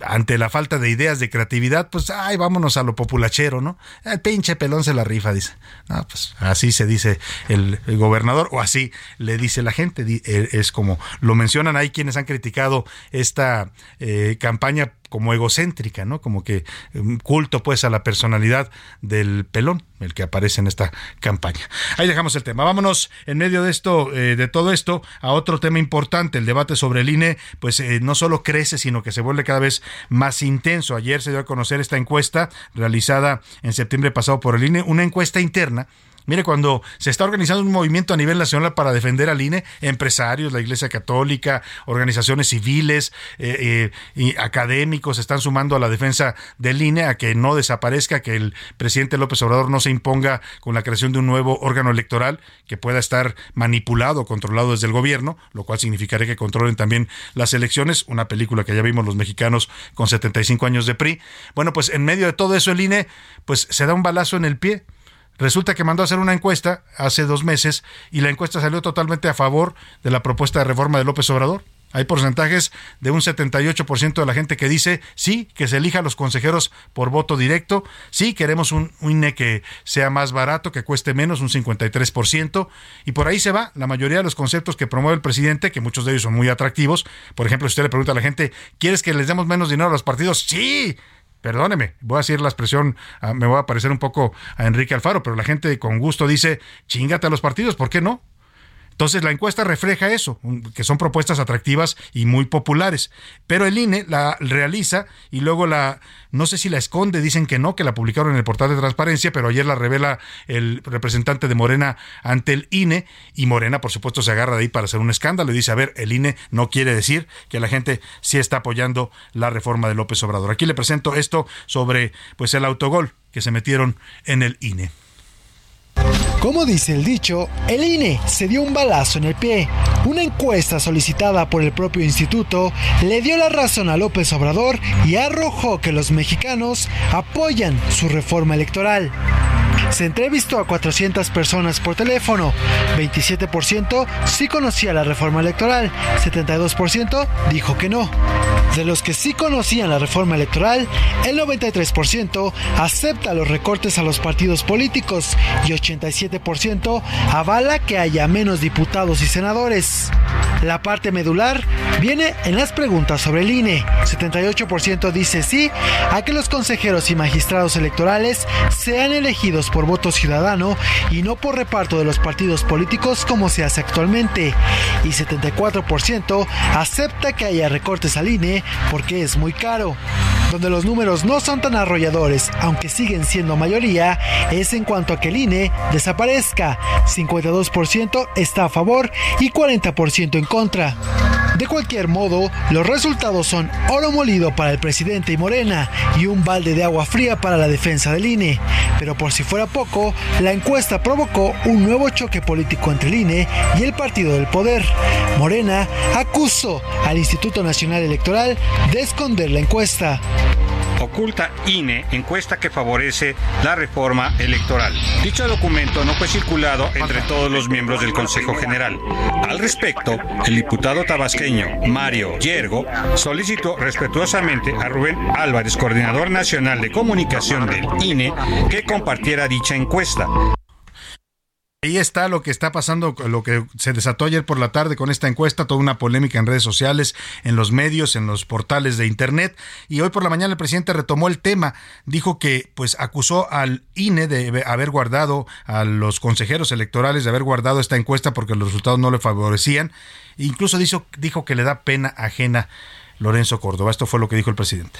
ante la falta de ideas, de creatividad, pues, ay, vámonos a lo populachero, ¿no? El pinche pelón se la rifa, dice. No, pues así se dice el, gobernador, o así le dice la gente. E, es como lo mencionan, hay quienes han criticado esta eh, campaña como egocéntrica, ¿no? Como que um, culto pues a la personalidad del pelón, el que aparece en esta campaña. Ahí dejamos el tema. Vámonos en medio de esto, eh, de todo esto, a otro tema importante. El debate sobre el INE, pues eh, no solo crece, sino que se vuelve cada vez más intenso. Ayer se dio a conocer esta encuesta realizada en septiembre pasado por el INE, una encuesta interna Mire, cuando se está organizando un movimiento a nivel nacional para defender al INE, empresarios, la Iglesia Católica, organizaciones civiles eh, eh, y académicos están sumando a la defensa del INE, a que no desaparezca, que el presidente López Obrador no se imponga con la creación de un nuevo órgano electoral que pueda estar manipulado, controlado desde el gobierno, lo cual significaría que controlen también las elecciones, una película que ya vimos los mexicanos con 75 años de PRI. Bueno, pues en medio de todo eso el INE pues se da un balazo en el pie Resulta que mandó a hacer una encuesta hace dos meses y la encuesta salió totalmente a favor de la propuesta de reforma de López Obrador. Hay porcentajes de un 78% de la gente que dice sí, que se elija a los consejeros por voto directo, sí, queremos un, INE que sea más barato, que cueste menos, un 53%, y por ahí se va la mayoría de los conceptos que promueve el presidente, que muchos de ellos son muy atractivos. Por ejemplo, si usted le pregunta a la gente, ¿quieres que les demos menos dinero a los partidos? Sí, perdóneme, voy a decir la expresión, ah, me voy a parecer un poco a Enrique Alfaro, pero la gente con gusto dice, chingate a los partidos, ¿por qué no? Entonces la encuesta refleja eso, que son propuestas atractivas y muy populares. Pero el INE la realiza y luego la, no sé si la esconde, dicen que no, que la publicaron en el portal de transparencia, pero ayer la revela el representante de Morena ante el INE y Morena, por supuesto, se agarra de ahí para hacer un escándalo y dice, a ver, el INE no quiere decir que la gente sí está apoyando la reforma de López Obrador. Aquí le presento esto sobre pues el autogol que se metieron en el INE. Como dice el dicho, el INE se dio un balazo en el pie. Una encuesta solicitada por el propio instituto le dio la razón a López Obrador y arrojó que los mexicanos apoyan su reforma electoral. Se entrevistó a 400 personas por teléfono. 27% sí conocía la reforma electoral. 72% dijo que no. De los que sí conocían la reforma electoral, el 93% acepta los recortes a los partidos políticos y 87% avala que haya menos diputados y senadores. La parte medular viene en las preguntas sobre el INE. 78% dice sí a que los consejeros y magistrados electorales sean elegidos por voto ciudadano y no por reparto de los partidos políticos como se hace actualmente. Y 74% acepta que haya recortes al INE porque es muy caro. Donde los números no son tan arrolladores, aunque siguen siendo mayoría, es en cuanto a que el INE desaparezca. 52% está a favor y 40% en contra. De cualquier modo, los resultados son oro molido para el presidente y Morena y un balde de agua fría para la defensa del INE. Pero por si fuera poco, la encuesta provocó un nuevo choque político entre el INE y el partido del poder. Morena acusó al Instituto Nacional Electoral de esconder la encuesta oculta INE encuesta que favorece la reforma electoral. Dicho documento no fue circulado entre todos los miembros del Consejo General. Al respecto, el diputado tabasqueño Mario Yergo solicitó respetuosamente a Rubén Álvarez, coordinador nacional de comunicación del INE, que compartiera dicha encuesta. Ahí está lo que está pasando, lo que se desató ayer por la tarde con esta encuesta, toda una polémica en redes sociales, en los medios, en los portales de internet. Y hoy por la mañana el presidente retomó el tema, dijo que pues acusó al INE de haber guardado, a los consejeros electorales de haber guardado esta encuesta porque los resultados no le favorecían. incluso dijo, dijo que le da pena ajena Lorenzo Córdoba. Esto fue lo que dijo el presidente.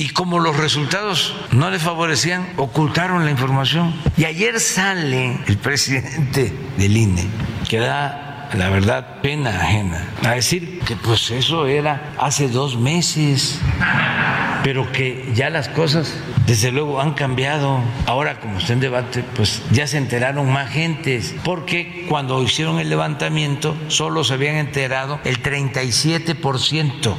Y como los resultados no le favorecían, ocultaron la información. Y ayer sale el presidente del INE, que da, la verdad, pena ajena, a decir que pues eso era hace dos meses, pero que ya las cosas, desde luego, han cambiado. Ahora, como está en debate, pues ya se enteraron más gentes, porque cuando hicieron el levantamiento solo se habían enterado el 37%.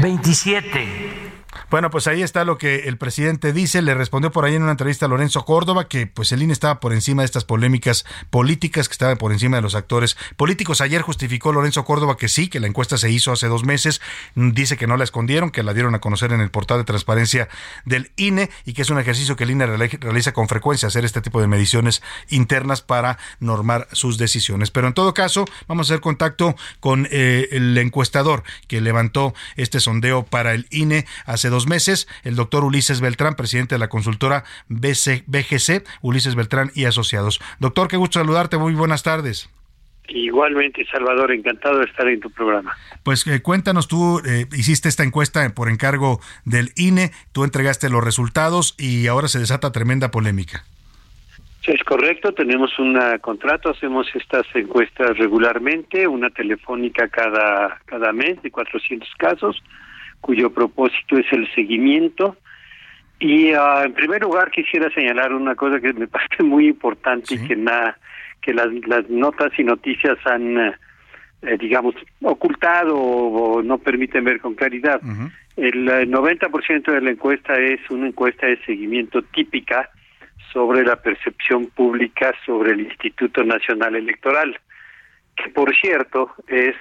27 bueno, pues ahí está lo que el presidente dice. Le respondió por ahí en una entrevista a Lorenzo Córdoba que pues el INE estaba por encima de estas polémicas políticas, que estaba por encima de los actores políticos. Ayer justificó Lorenzo Córdoba que sí, que la encuesta se hizo hace dos meses. Dice que no la escondieron, que la dieron a conocer en el portal de transparencia del INE y que es un ejercicio que el INE realiza con frecuencia, hacer este tipo de mediciones internas para normar sus decisiones. Pero en todo caso, vamos a hacer contacto con eh, el encuestador que levantó este sondeo para el INE hace dos meses, el doctor Ulises Beltrán, presidente de la consultora BGC, Ulises Beltrán y Asociados. Doctor, qué gusto saludarte, muy buenas tardes. Igualmente, Salvador, encantado de estar en tu programa. Pues eh, cuéntanos, tú eh, hiciste esta encuesta por encargo del INE, tú entregaste los resultados y ahora se desata tremenda polémica. Es correcto, tenemos un contrato, hacemos estas encuestas regularmente, una telefónica cada, cada mes de 400 casos cuyo propósito es el seguimiento. Y ah, en primer lugar quisiera señalar una cosa que me <laughs> parece muy importante y que, nada que las, las notas y noticias han, eh, eh, digamos, ocultado o, no permiten ver con claridad. El 90% de la encuesta es una encuesta de seguimiento típica sobre la percepción pública sobre el Instituto Nacional Electoral, que por cierto es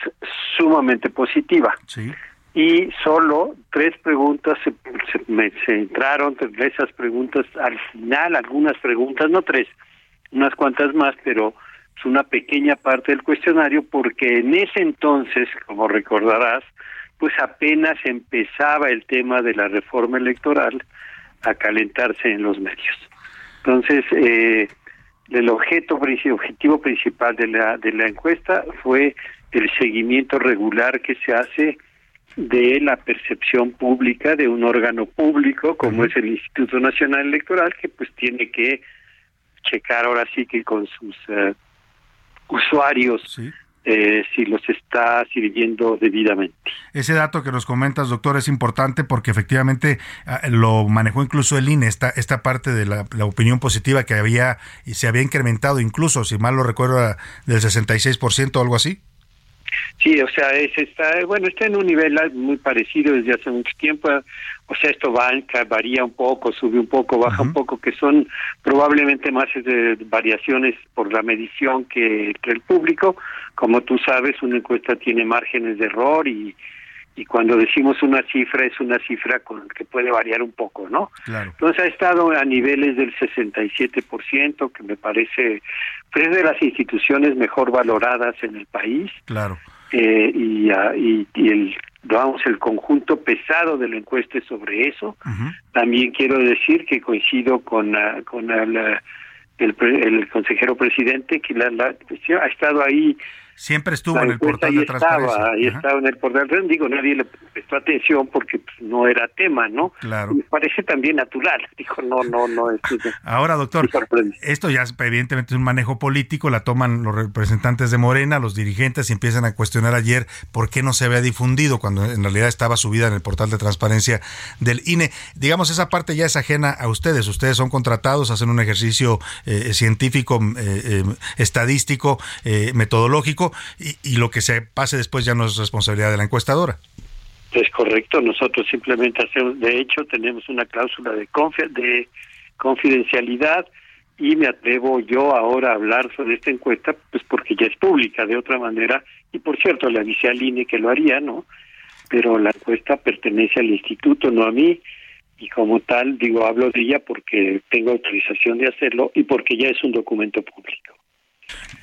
sumamente positiva. Sí y solo tres preguntas se, se, entraron, de esas preguntas al final, algunas preguntas, no tres, unas cuantas más, pero es una pequeña parte del cuestionario porque en ese entonces, como recordarás, pues apenas empezaba el tema de la reforma electoral a calentarse en los medios. Entonces, eh, el objeto objetivo principal de la de la encuesta fue el seguimiento regular que se hace de la percepción pública de un órgano público como es el Instituto Nacional Electoral que pues tiene que checar ahora sí que con sus eh, usuarios eh, si los está sirviendo debidamente. Ese dato que nos comentas, doctor, es importante porque efectivamente ah, lo manejó incluso el INE, esta, esta parte de la, opinión positiva que había y se había incrementado incluso, si mal lo recuerdo, del 66% o algo así. Sí, o sea, es, está, bueno, está en un nivel muy parecido desde hace mucho tiempo. O sea, esto va, varía un poco, sube un poco, baja un poco, que son probablemente más de variaciones por la medición que entre el público. Como tú sabes, una encuesta tiene márgenes de error y, y cuando decimos una cifra es una cifra con que puede variar un poco, ¿no? Claro. Entonces ha estado a niveles del 67%, que me parece pues, es de las instituciones mejor valoradas en el país. Claro. Eh, y, ah, y, y, el vamos el conjunto pesado de la encuesta es sobre eso. También quiero decir que coincido con ah, con el, el, el consejero presidente que la, la, ha estado ahí Siempre estuvo en el portal de transparencia. Ahí estaba en el portal. Digo, nadie le prestó atención porque pues, no era tema, ¿no? Claro. Me parece también natural. <laughs> Dijo, no, no, no. Es, <laughs> Ahora, doctor, esto ya evidentemente es un manejo político, la toman los representantes de Morena, los dirigentes y empiezan a cuestionar ayer por qué no se había difundido cuando en realidad estaba subida en el portal de transparencia del INE. Digamos, esa parte ya es ajena a ustedes. Ustedes son contratados, hacen un ejercicio eh, científico, eh, eh, estadístico, metodológico y, lo que se pase después ya no es responsabilidad de la encuestadora. Es correcto, nosotros simplemente hacemos, de hecho tenemos una cláusula de, de confidencialidad y me atrevo yo ahora a hablar sobre esta encuesta, pues porque ya es pública de otra manera, y por cierto le avisé al INE que lo haría, ¿no? Pero la encuesta pertenece al instituto, no a mí, y como tal, digo, hablo de ella porque tengo autorización de hacerlo y porque ya es un documento público.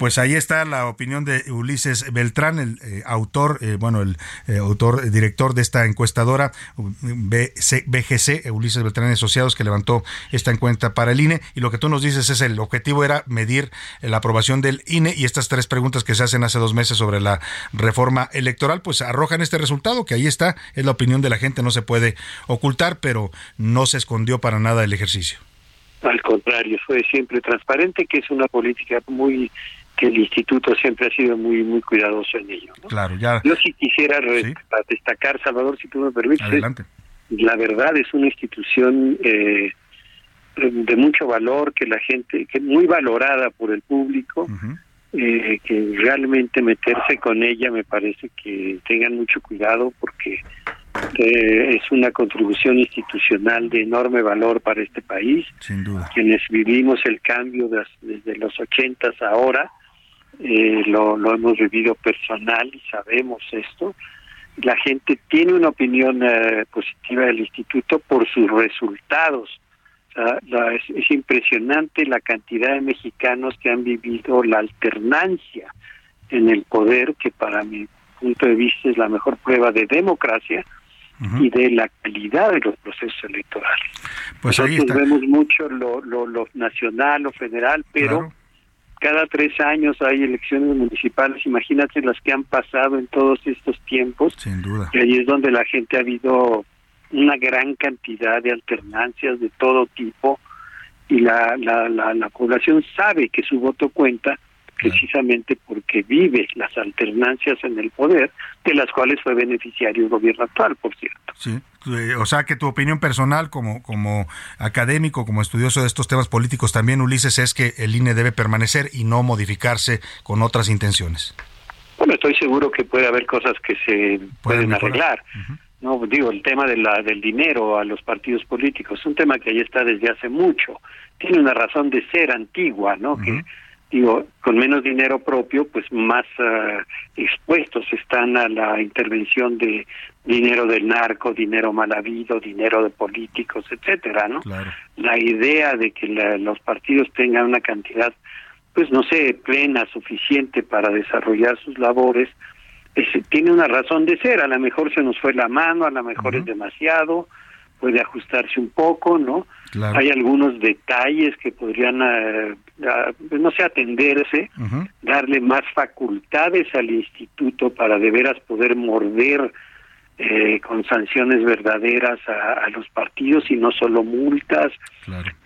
Pues ahí está la opinión de Ulises Beltrán, el eh, autor, eh, bueno, el eh, autor, director de esta encuestadora BGC, Ulises Beltrán Asociados, que levantó esta encuesta para el INE. Y lo que tú nos dices es el objetivo era medir la aprobación del INE y estas tres preguntas que se hacen hace dos meses sobre la reforma electoral, pues arrojan este resultado, que ahí está, es la opinión de la gente, no se puede ocultar, pero no se escondió para nada el ejercicio. Al contrario, fue siempre transparente, que es una política muy que el instituto siempre ha sido muy muy cuidadoso en ello. Claro, ya. Yo sí quisiera destacar, Salvador, si tú me permites. Adelante. La verdad es una institución eh, de mucho valor que la gente, que muy valorada por el público. eh, que realmente meterse con ella me parece que tengan mucho cuidado porque eh, es una contribución institucional de enorme valor para este país. Sin duda. Quienes vivimos el cambio desde los ochentas ahora, eh, lo, lo hemos vivido personal y sabemos esto. La gente tiene una opinión eh, positiva del instituto por sus resultados. es, impresionante la cantidad de mexicanos que han vivido la alternancia en el poder, que para mi punto de vista es la mejor prueba de democracia y de la calidad de los procesos electorales. Pues Nosotros vemos mucho lo, lo, lo nacional, lo federal, pero cada tres años hay elecciones municipales, imagínate las que han pasado en todos estos tiempos. Sin duda. Y ahí es donde la gente ha habido una gran cantidad de alternancias de todo tipo y la, la, la, la población sabe que su voto cuenta precisamente porque vive las alternancias en el poder, de las cuales fue beneficiario el gobierno actual, por cierto. Sí, eh, o sea que tu opinión personal como, como académico, como estudioso de estos temas políticos también, Ulises, es que el INE debe permanecer y no modificarse con otras intenciones. Bueno, estoy seguro que puede haber cosas que se pueden, arreglar. No, digo, el tema de la, del dinero a los partidos políticos es un tema que ahí está desde hace mucho. Tiene una razón de ser antigua, ¿no? Que digo, con menos dinero propio, pues más eh, expuestos están a la intervención de dinero del narco, dinero mal habido, dinero de políticos, etcétera, ¿no? La idea de que los partidos tengan una cantidad, pues no sé, plena, suficiente para desarrollar sus labores, tiene una razón de ser. A lo mejor se nos fue la mano, a lo mejor es demasiado, puede ajustarse un poco, ¿no? Hay algunos detalles que podrían, eh, no sé, atenderse, darle más facultades al instituto para de veras poder morder eh, con sanciones verdaderas a, los partidos y no solo multas,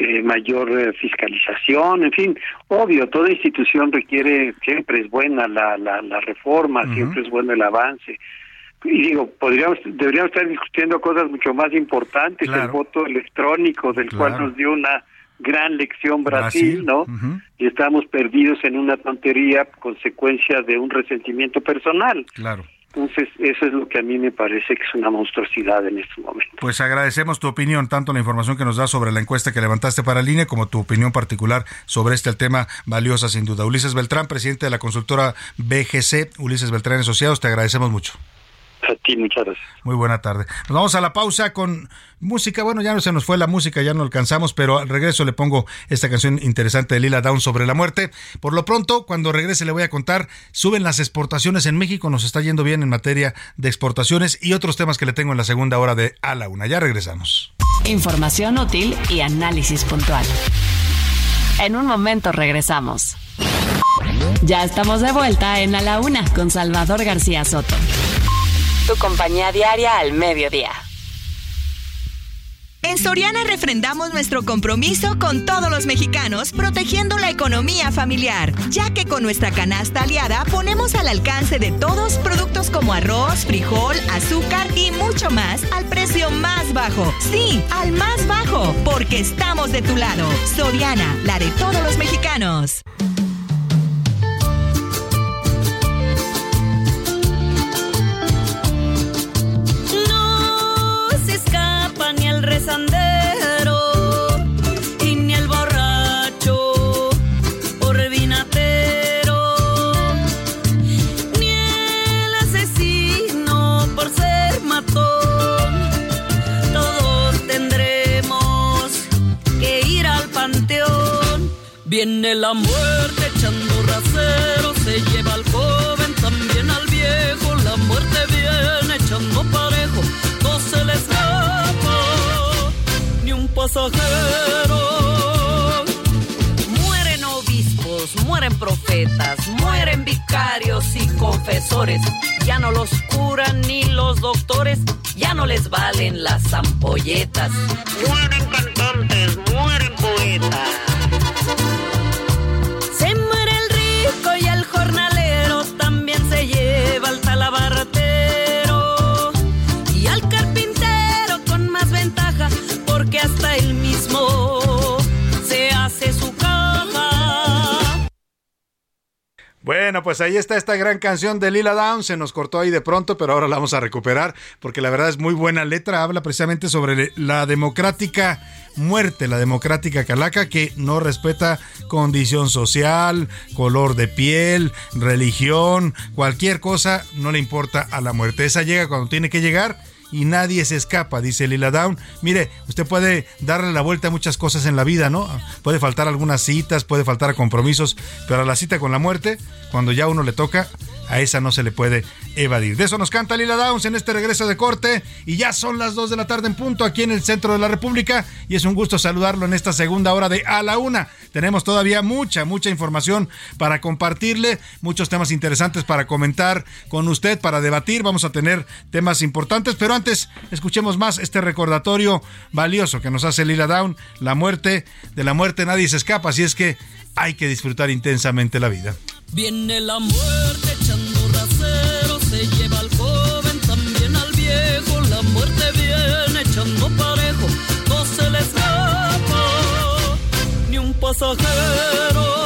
eh, mayor eh, fiscalización, en fin, obvio, toda institución requiere, siempre es buena la, la, la reforma, siempre es bueno el avance. Y digo, podríamos, deberíamos estar discutiendo cosas mucho más importantes, el voto electrónico, del cual nos dio una gran lección Brasil, ¿no? Y estamos perdidos en una tontería consecuencia de un resentimiento personal. Claro. Entonces, eso es lo que a mí me parece que es una monstruosidad en este momento. Pues agradecemos tu opinión, tanto la información que nos da sobre la encuesta que levantaste para INE, como tu opinión particular sobre este tema valiosa, sin duda. Ulises Beltrán, presidente de la consultora BGC, Ulises Beltrán Asociados, te agradecemos mucho. A ti, muchas gracias. Muy buena tarde. Nos vamos a la pausa con música. Bueno, ya no se nos fue la música, ya no alcanzamos, pero al regreso le pongo esta canción interesante de Lila Down sobre la muerte. Por lo pronto, cuando regrese le voy a contar, suben las exportaciones en México, nos está yendo bien en materia de exportaciones y otros temas que le tengo en la segunda hora de A la Una. Ya regresamos. Información útil y análisis puntual. En un momento regresamos. Ya estamos de vuelta en A la Una con Salvador García Soto tu compañía diaria al mediodía. En Soriana refrendamos nuestro compromiso con todos los mexicanos, protegiendo la economía familiar, ya que con nuestra canasta aliada ponemos al alcance de todos productos como arroz, frijol, azúcar y mucho más al precio más bajo. Sí, al más bajo, porque estamos de tu lado. Soriana, la de todos los mexicanos. Viene la muerte echando rasero, se lleva al joven, también al viejo. La muerte viene echando parejo, no se les Mueren obispos, mueren profetas, mueren vicarios y confesores. Ya no los curan ni los doctores, ya no les valen las ampolletas. Mueren cantantes, mueren poetas. Bueno, pues ahí está esta gran canción de Lila Down. Se nos cortó ahí de pronto, pero ahora la vamos a recuperar porque la verdad es muy buena letra. Habla precisamente sobre la democrática muerte, la democrática calaca que no respeta condición social, color de piel, religión, cualquier cosa, no le importa a la muerte. Esa llega cuando tiene que llegar y nadie se escapa, dice Lila Down. Mire, usted puede darle la vuelta a muchas cosas en la vida, ¿no? Puede faltar algunas citas, puede faltar compromisos, pero a la cita con la muerte, cuando ya uno le toca, a esa no se le puede evadir. De eso nos canta Lila Downs en este regreso de corte y ya son las 2 de la tarde en punto aquí en el centro de la República y es un gusto saludarlo en esta segunda hora de A la Una. Tenemos todavía mucha, mucha información para compartirle, muchos temas interesantes para comentar con usted, para debatir. Vamos a tener temas importantes, pero antes escuchemos más este recordatorio valioso que nos hace Lila Down, la muerte, de la muerte nadie se escapa, así es que hay que disfrutar intensamente la vida. Viene la muerte echando rasero, se lleva al joven, también al viejo. La muerte viene echando parejo, no se le escapa ni un pasajero.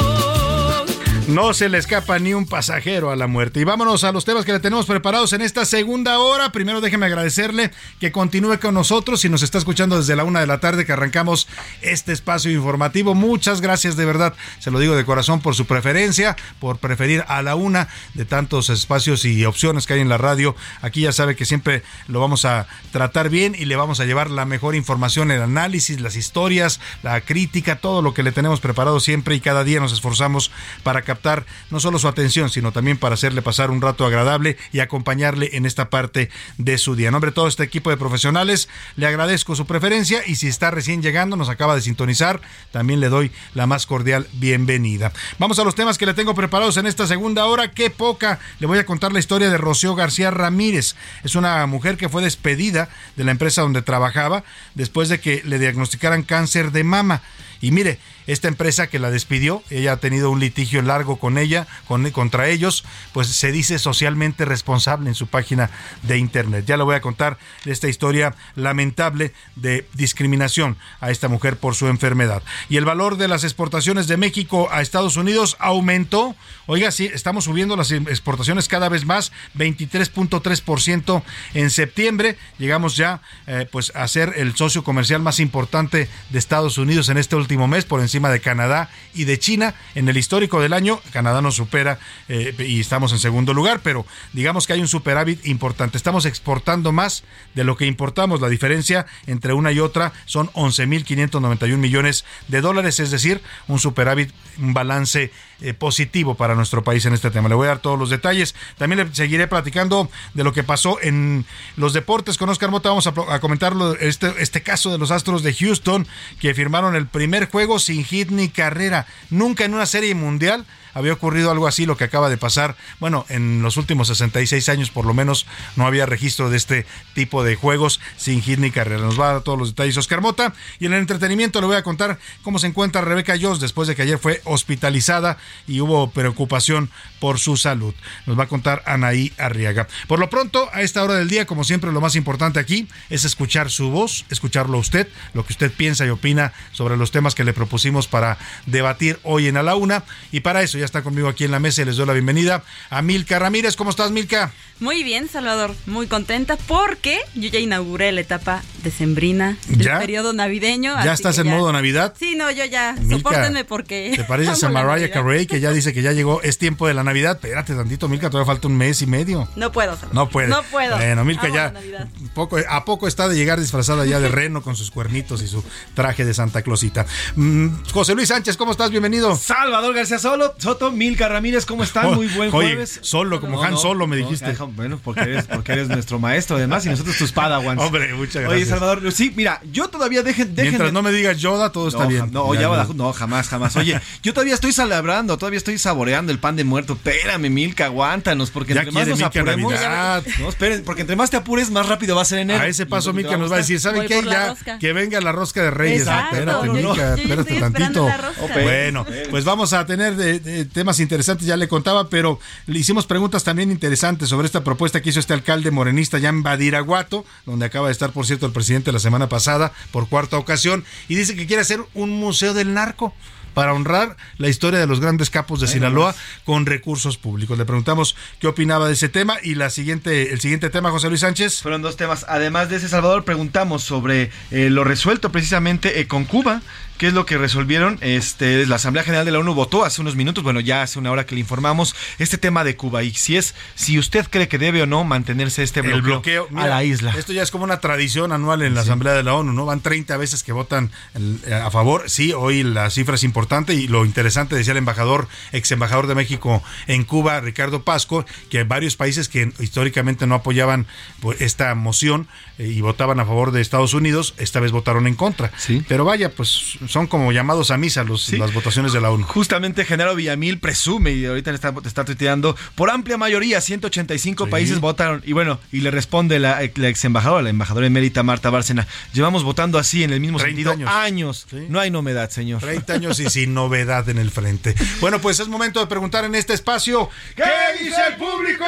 No se le escapa ni un pasajero a la muerte. Y vámonos a los temas que le tenemos preparados en esta segunda hora. Primero déjeme agradecerle que continúe con nosotros y nos está escuchando desde la una de la tarde que arrancamos este espacio informativo. Muchas gracias de verdad. Se lo digo de corazón por su preferencia, por preferir a la una de tantos espacios y opciones que hay en la radio. Aquí ya sabe que siempre lo vamos a tratar bien y le vamos a llevar la mejor información, el análisis, las historias, la crítica, todo lo que le tenemos preparado siempre y cada día nos esforzamos para captar no solo su atención, sino también para hacerle pasar un rato agradable y acompañarle en esta parte de su día. En nombre de todo este equipo de profesionales, le agradezco su preferencia y si está recién llegando, nos acaba de sintonizar, también le doy la más cordial bienvenida. Vamos a los temas que le tengo preparados en esta segunda hora. Qué poca. Le voy a contar la historia de Rocío García Ramírez. Es una mujer que fue despedida de la empresa donde trabajaba después de que le diagnosticaran cáncer de mama. Y mire, esta empresa que la despidió, ella ha tenido un litigio largo con ella, con, contra ellos, pues se dice socialmente responsable en su página de internet. Ya le voy a contar esta historia lamentable de discriminación a esta mujer por su enfermedad. Y el valor de las exportaciones de México a Estados Unidos aumentó. Oiga, sí, estamos subiendo las exportaciones cada vez más, 23.3% en septiembre. Llegamos ya eh, pues a ser el socio comercial más importante de Estados Unidos en este último mes, por encima de Canadá y de China. En el histórico del año, Canadá nos supera eh, y estamos en segundo lugar, pero digamos que hay un superávit importante. Estamos exportando más de lo que importamos. La diferencia entre una y otra son 11.591 millones de dólares, es decir, un superávit, un balance eh, positivo para nuestro país en este tema. Le voy a dar todos los detalles. También le seguiré platicando de lo que pasó en los deportes con Oscar Mota. Vamos a, a comentarlo, este, este caso de los Astros de Houston que firmaron el primer juego sin hit ni carrera. Nunca en una serie mundial había ocurrido algo así, lo que acaba de pasar. Bueno, en los últimos 66 años por lo menos no había registro de este tipo de juegos sin hit ni carrera. Nos va a dar todos los detalles Oscar Mota. Y en el entretenimiento le voy a contar cómo se encuentra Rebeca Joss después de que ayer fue hospitalizada y hubo preocupación por su salud. Nos va a contar Anaí Arriaga. Por lo pronto, a esta hora del día, como siempre, lo más importante aquí es escuchar su voz, escucharlo a usted, lo que usted piensa y opina sobre los temas que le propusimos para debatir hoy en A la Una. Y para eso ya está conmigo aquí en la mesa y les doy la bienvenida a Milka Ramírez. ¿Cómo estás, Milka? Muy bien, Salvador. Muy contenta porque yo ya inauguré la etapa decembrina del ¿Ya? periodo navideño. ¿Ya estás en modo Navidad? Sí, no, yo ya. Milka, Sopórtenme porque. ¿Te pareces <laughs> a Mariah. Carey que ya dice que ya llegó? Es tiempo de la Navidad. Espérate tantito, Milka, todavía falta un mes y medio. No puedo, Salvador. No puede. No puedo. Bueno, Milka Amo ya poco, a poco está de llegar disfrazada ya de <laughs> reno con sus cuernitos y su traje de Santa Clausita. Mm, José Luis Sánchez, ¿cómo estás? Bienvenido. Salvador García Solo, Soto, Milka Ramírez, ¿cómo están? Muy <laughs> buen Oye, jueves. solo, como Han Solo me dijiste. no, bueno, porque eres, porque eres nuestro maestro además y nosotros tus padawans. Hombre, muchas Oye, gracias. Salvador, sí, mira, yo todavía dejen, dejen Mientras de- no me digas Yoda, todo está no, bien. No, Ya, va- no, jamás, jamás. Oye, <laughs> yo todavía estoy celebrando, todavía estoy saboreando el pan de muerto. Espérame, Milka, aguántanos, porque Ya entre más nos Milka apuremos. Navidad. No, esperen, porque entre más te apures, más rápido va a ser enero. A ese paso, ¿Y dónde Milka nos va a decir, ¿saben qué? Ya, rosca. que venga la rosca de Reyes. Exacto. Espérate, Milka, espérate tantito. Bueno, pues vamos a tener de- temas interesantes, ya le contaba, pero le hicimos preguntas también interesantes sobre esta propuesta que hizo este alcalde morenista ya en Badiraguato, donde acaba de estar, por cierto, el presidente la semana pasada por cuarta ocasión, y dice que quiere hacer un museo del narco para honrar la historia de los grandes capos de Sinaloa con recursos públicos. Le preguntamos qué opinaba de ese tema y la siguiente, el siguiente tema, José Luis Sánchez. Fueron dos temas. Además de ese, Salvador, preguntamos sobre eh, lo resuelto precisamente eh, con Cuba. ¿Qué es lo que resolvieron? Este, la Asamblea General de la ONU votó hace unos minutos, bueno, ya hace una hora que le informamos, este tema de Cuba. Y si es, si usted cree que debe o no mantenerse este bloqueo, a la isla. Esto ya es como una tradición anual en la Asamblea de la ONU, ¿no? Van 30 veces que votan el- eh, a favor. Sí, hoy la cifra es importante y lo interesante decía el embajador, ex embajador de México en Cuba, Ricardo Pasco, que varios países que históricamente no apoyaban pues, esta moción eh, y votaban a favor de Estados Unidos, esta vez votaron en contra. Sí. Pero vaya, pues son como llamados a misa los, Sí. las votaciones de la ONU. Justamente Genaro Villamil presume, y ahorita le está, te está tuiteando, por amplia mayoría, 185 Sí. países votaron. Y bueno, y le responde la, la ex embajadora, la embajadora emérita Marta Bárcena, llevamos votando así en el mismo 30 sentido años. años. No hay novedad, señor. 30 años y sin novedad en el frente. Bueno, pues es momento de preguntar en este espacio, ¿qué dice el público?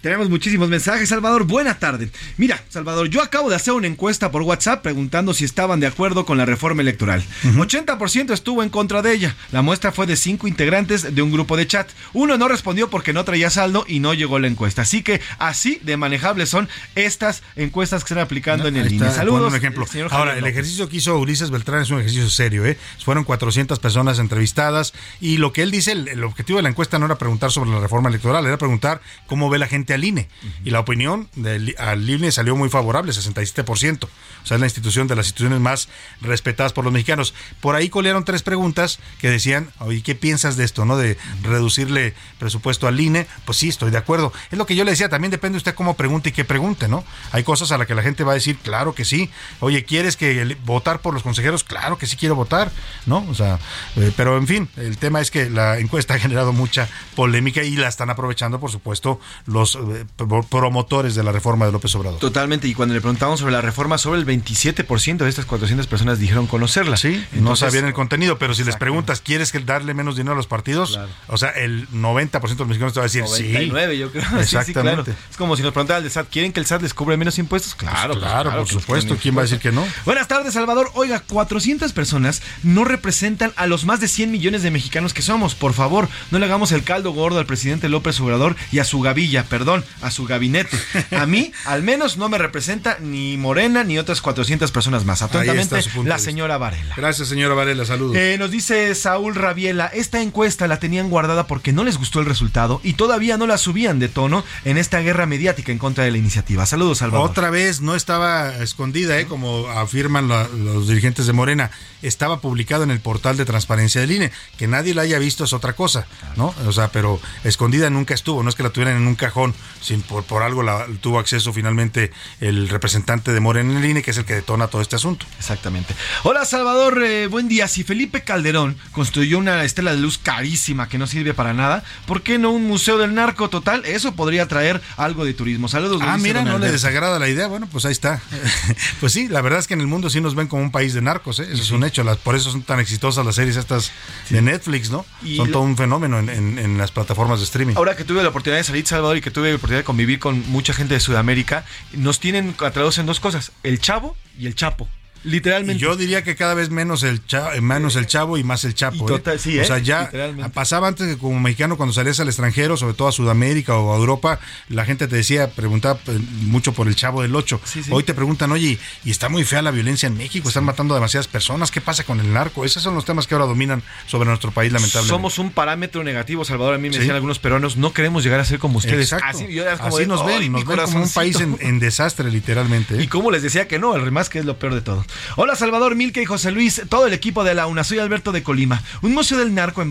Tenemos muchísimos mensajes, Salvador. Buena tarde. Mira, Salvador, yo acabo de hacer una encuesta por WhatsApp preguntando si estaban de acuerdo con la reforma electoral. 80% estuvo en contra de ella. La muestra fue de cinco integrantes de un grupo de chat. Uno no respondió porque no traía saldo y no llegó la encuesta. Así que así de manejables son estas encuestas que se están aplicando en el INE. Saludos. un ejemplo. Ahora, Javier el ejercicio que hizo Ulises Beltrán es un ejercicio serio, ¿eh? Fueron 400 personas entrevistadas y lo que él dice, el, el objetivo de la encuesta no era preguntar sobre la reforma electoral, era preguntar cómo ve la gente al INE. Y la opinión del, al INE salió muy favorable, 67%. O sea, es la institución de las instituciones más respetadas por los mexicanos. Por ahí colearon tres preguntas que decían, oye, ¿qué piensas de esto, no? De reducirle presupuesto al INE. Pues sí, estoy de acuerdo. Es lo que yo le decía, también depende usted cómo pregunte y qué pregunte, ¿no? Hay cosas a las que la gente va a decir, claro que sí. Oye, ¿quieres que votar por los consejeros? Claro que sí quiero votar, ¿no? O sea, eh, pero en fin, el tema es que la encuesta <laughs> ha generado mucha polémica y la están aprovechando, por supuesto, los eh, pro- promotores de la reforma de López Obrador. Totalmente, y cuando le preguntamos sobre la reforma, sobre el 27% de estas 400 personas dijeron conocerla. Sí, no sabían el contenido, pero si les preguntas, ¿quieres darle menos dinero a los partidos? O sea, el 90% de los mexicanos te va a decir 99, sí. yo creo. <laughs> Sí, sí, Exactamente. claro. Es como si nos preguntara el SAT, ¿quieren que el SAT les cubre menos impuestos? Claro, Pues claro, por que supuesto. ¿Quién va a decir que no? Buenas tardes, Salvador. Oiga, 400 personas no representan a los más de 100 millones de mexicanos que somos. Por favor, no le hagamos el caldo gordo al presidente López Obrador y a su gavilla, perdón, a su gabinete. A mí, <laughs> al menos, no me representa ni Morena ni otras 400 personas más. Atentamente, la señora Varela. Gracias, señora Varela. Saludos. Eh, nos dice Saúl Rabiela, esta encuesta la tenían guardada porque no les gustó el resultado y todavía no la subían de tono en esta guerra mediática en contra de la iniciativa. Saludos, Salvador. Otra vez no estaba escondida, ¿eh? como afirman la- los dirigentes de Morena. Estaba publicado en el portal de transparencia del INE. Que nadie la haya visto es otra cosa, ¿no? O sea, pero escondida nunca estuvo. No es que la tuvieran en un cajón, sin por, por algo la tuvo acceso finalmente el representante de Morena en el INE, que es el que detona todo este asunto. Exactamente. Hola Salvador, eh, buen día. Si Felipe Calderón construyó una estela de luz carísima que no sirve para nada, ¿por qué no un museo del narco total? Eso podría traer algo de turismo. Saludos. Ah, mira, no le desagrada la idea. Bueno, pues ahí está. <laughs> pues sí, la verdad es que en el mundo sí nos ven como un país de narcos, ¿eh? Eso es un hecho. Las, por eso son tan exitosas las series estas de Netflix, ¿no? Y son lo- todo un fenómeno en, en- en las plataformas de streaming. Ahora que tuve la oportunidad de salir, Salvador, y que tuve la oportunidad de convivir con mucha gente de Sudamérica, nos tienen atrapados en dos cosas, el chavo y el chapo. Literalmente. Y yo diría que cada vez menos el chavo, menos el chavo y más el chapo. ¿eh? total- sí, o ¿eh? sea, ya Literalmente. pasaba antes que como mexicano cuando salías al extranjero, sobre todo a Sudamérica o a Europa, la gente te decía, preguntaba eh, mucho por el chavo del 8. Sí, sí. Hoy te preguntan, oye, y está muy fea la violencia en México, están matando a demasiadas personas, ¿qué pasa con el narco? Esos son los temas que ahora dominan sobre nuestro país, lamentablemente. Somos un parámetro negativo, Salvador. A mí me decían algunos peruanos, no queremos llegar a ser como ustedes. Exacto. Así, yo era como Así de, nos "Ay, ven, nos ven como un país en, corazoncito". en desastre, literalmente. ¿eh? Y como les decía que no, el remás que es lo peor de todo. Hola Salvador, Milke y José Luis, todo el equipo de la UNA. Soy Alberto de Colima. Un museo del narco en,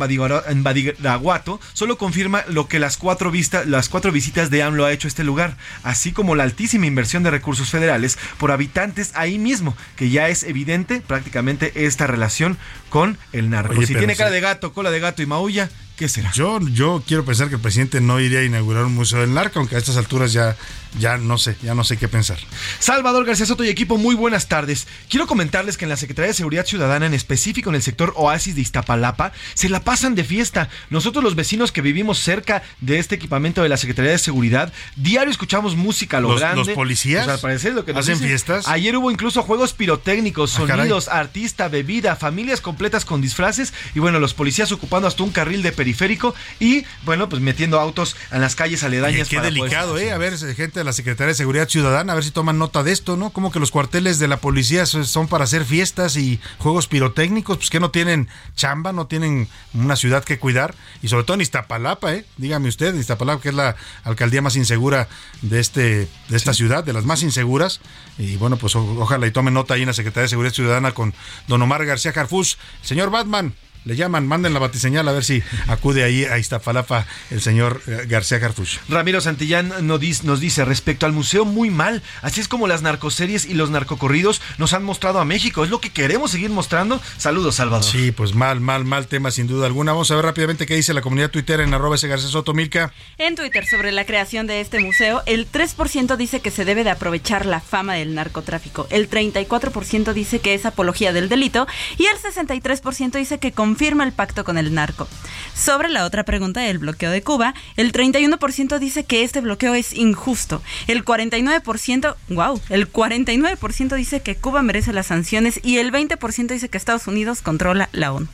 Badiraguato solo confirma lo que las cuatro, vistas, las cuatro visitas de AMLO ha hecho a este lugar, así como la altísima inversión de recursos federales por habitantes ahí mismo, que ya es evidente prácticamente esta relación con el narco. Oye, si tiene cara sí. de gato, cola de gato y maulla, ¿qué será? Yo, yo quiero pensar que el presidente no iría a inaugurar un museo del narco, aunque a estas alturas ya, ya no sé, ya no sé qué pensar. Salvador García Soto y equipo, muy buenas tardes. Quiero comentarles que en la Secretaría de Seguridad Ciudadana, en específico en el sector Oasis de Iztapalapa, se la pasan de fiesta. Nosotros los vecinos que vivimos cerca de este equipamiento de la Secretaría de Seguridad, diario escuchamos música a lo ¿Los- grande. los policías Pues, al parecer es lo que nos hacen dicen. fiestas? Ayer hubo incluso juegos pirotécnicos, Ah, caray. sonidos, artista, bebida, familias completas con disfraces y bueno, los policías ocupando hasta un carril de periférico y bueno, pues metiendo autos en las calles Oye, aledañas. qué para poder- delicado, ¿eh? A ver, gente de la Secretaría de Seguridad Ciudadana, a ver si toman nota de esto, ¿no? Como que los cuarteles de la policía so- son para hacer fiestas y juegos pirotécnicos, pues que no tienen chamba, no tienen una ciudad que cuidar, y sobre todo en Iztapalapa, ¿eh? Dígame usted, Iztapalapa, que es la alcaldía más insegura de, este, de esta ciudad, de las más inseguras, y bueno, pues o- ojalá y tomen nota ahí en la Secretaría de Seguridad Ciudadana con don Omar García Jarfus. Señor Batman, le llaman, manden la batiseñal a ver si acude ahí a Iztapalapa el señor eh, García Jarfus. Ramiro Santillán nos dice, nos dice respecto al museo muy mal, así es como las narcoseries y los narcocorridos nos han mostrado a México, es lo que queremos seguir mostrando. Saludos, Salvador. Sí, pues mal, mal, mal tema sin duda alguna. Vamos a ver rápidamente qué dice la comunidad Twitter en arroba ese García Soto Milka. En Twitter sobre la creación de este museo, el 3% dice que se debe de aprovechar la fama del narcotráfico, el 34% dice que es apología del delito y el 63% dice que confirma el pacto con el narco. Sobre la otra pregunta del bloqueo de Cuba, el 31% dice que este bloqueo es injusto, el 49%, wow, el 49% dice que Cuba merece las sanciones y el 20% dice que Estados Unidos controla la ONU.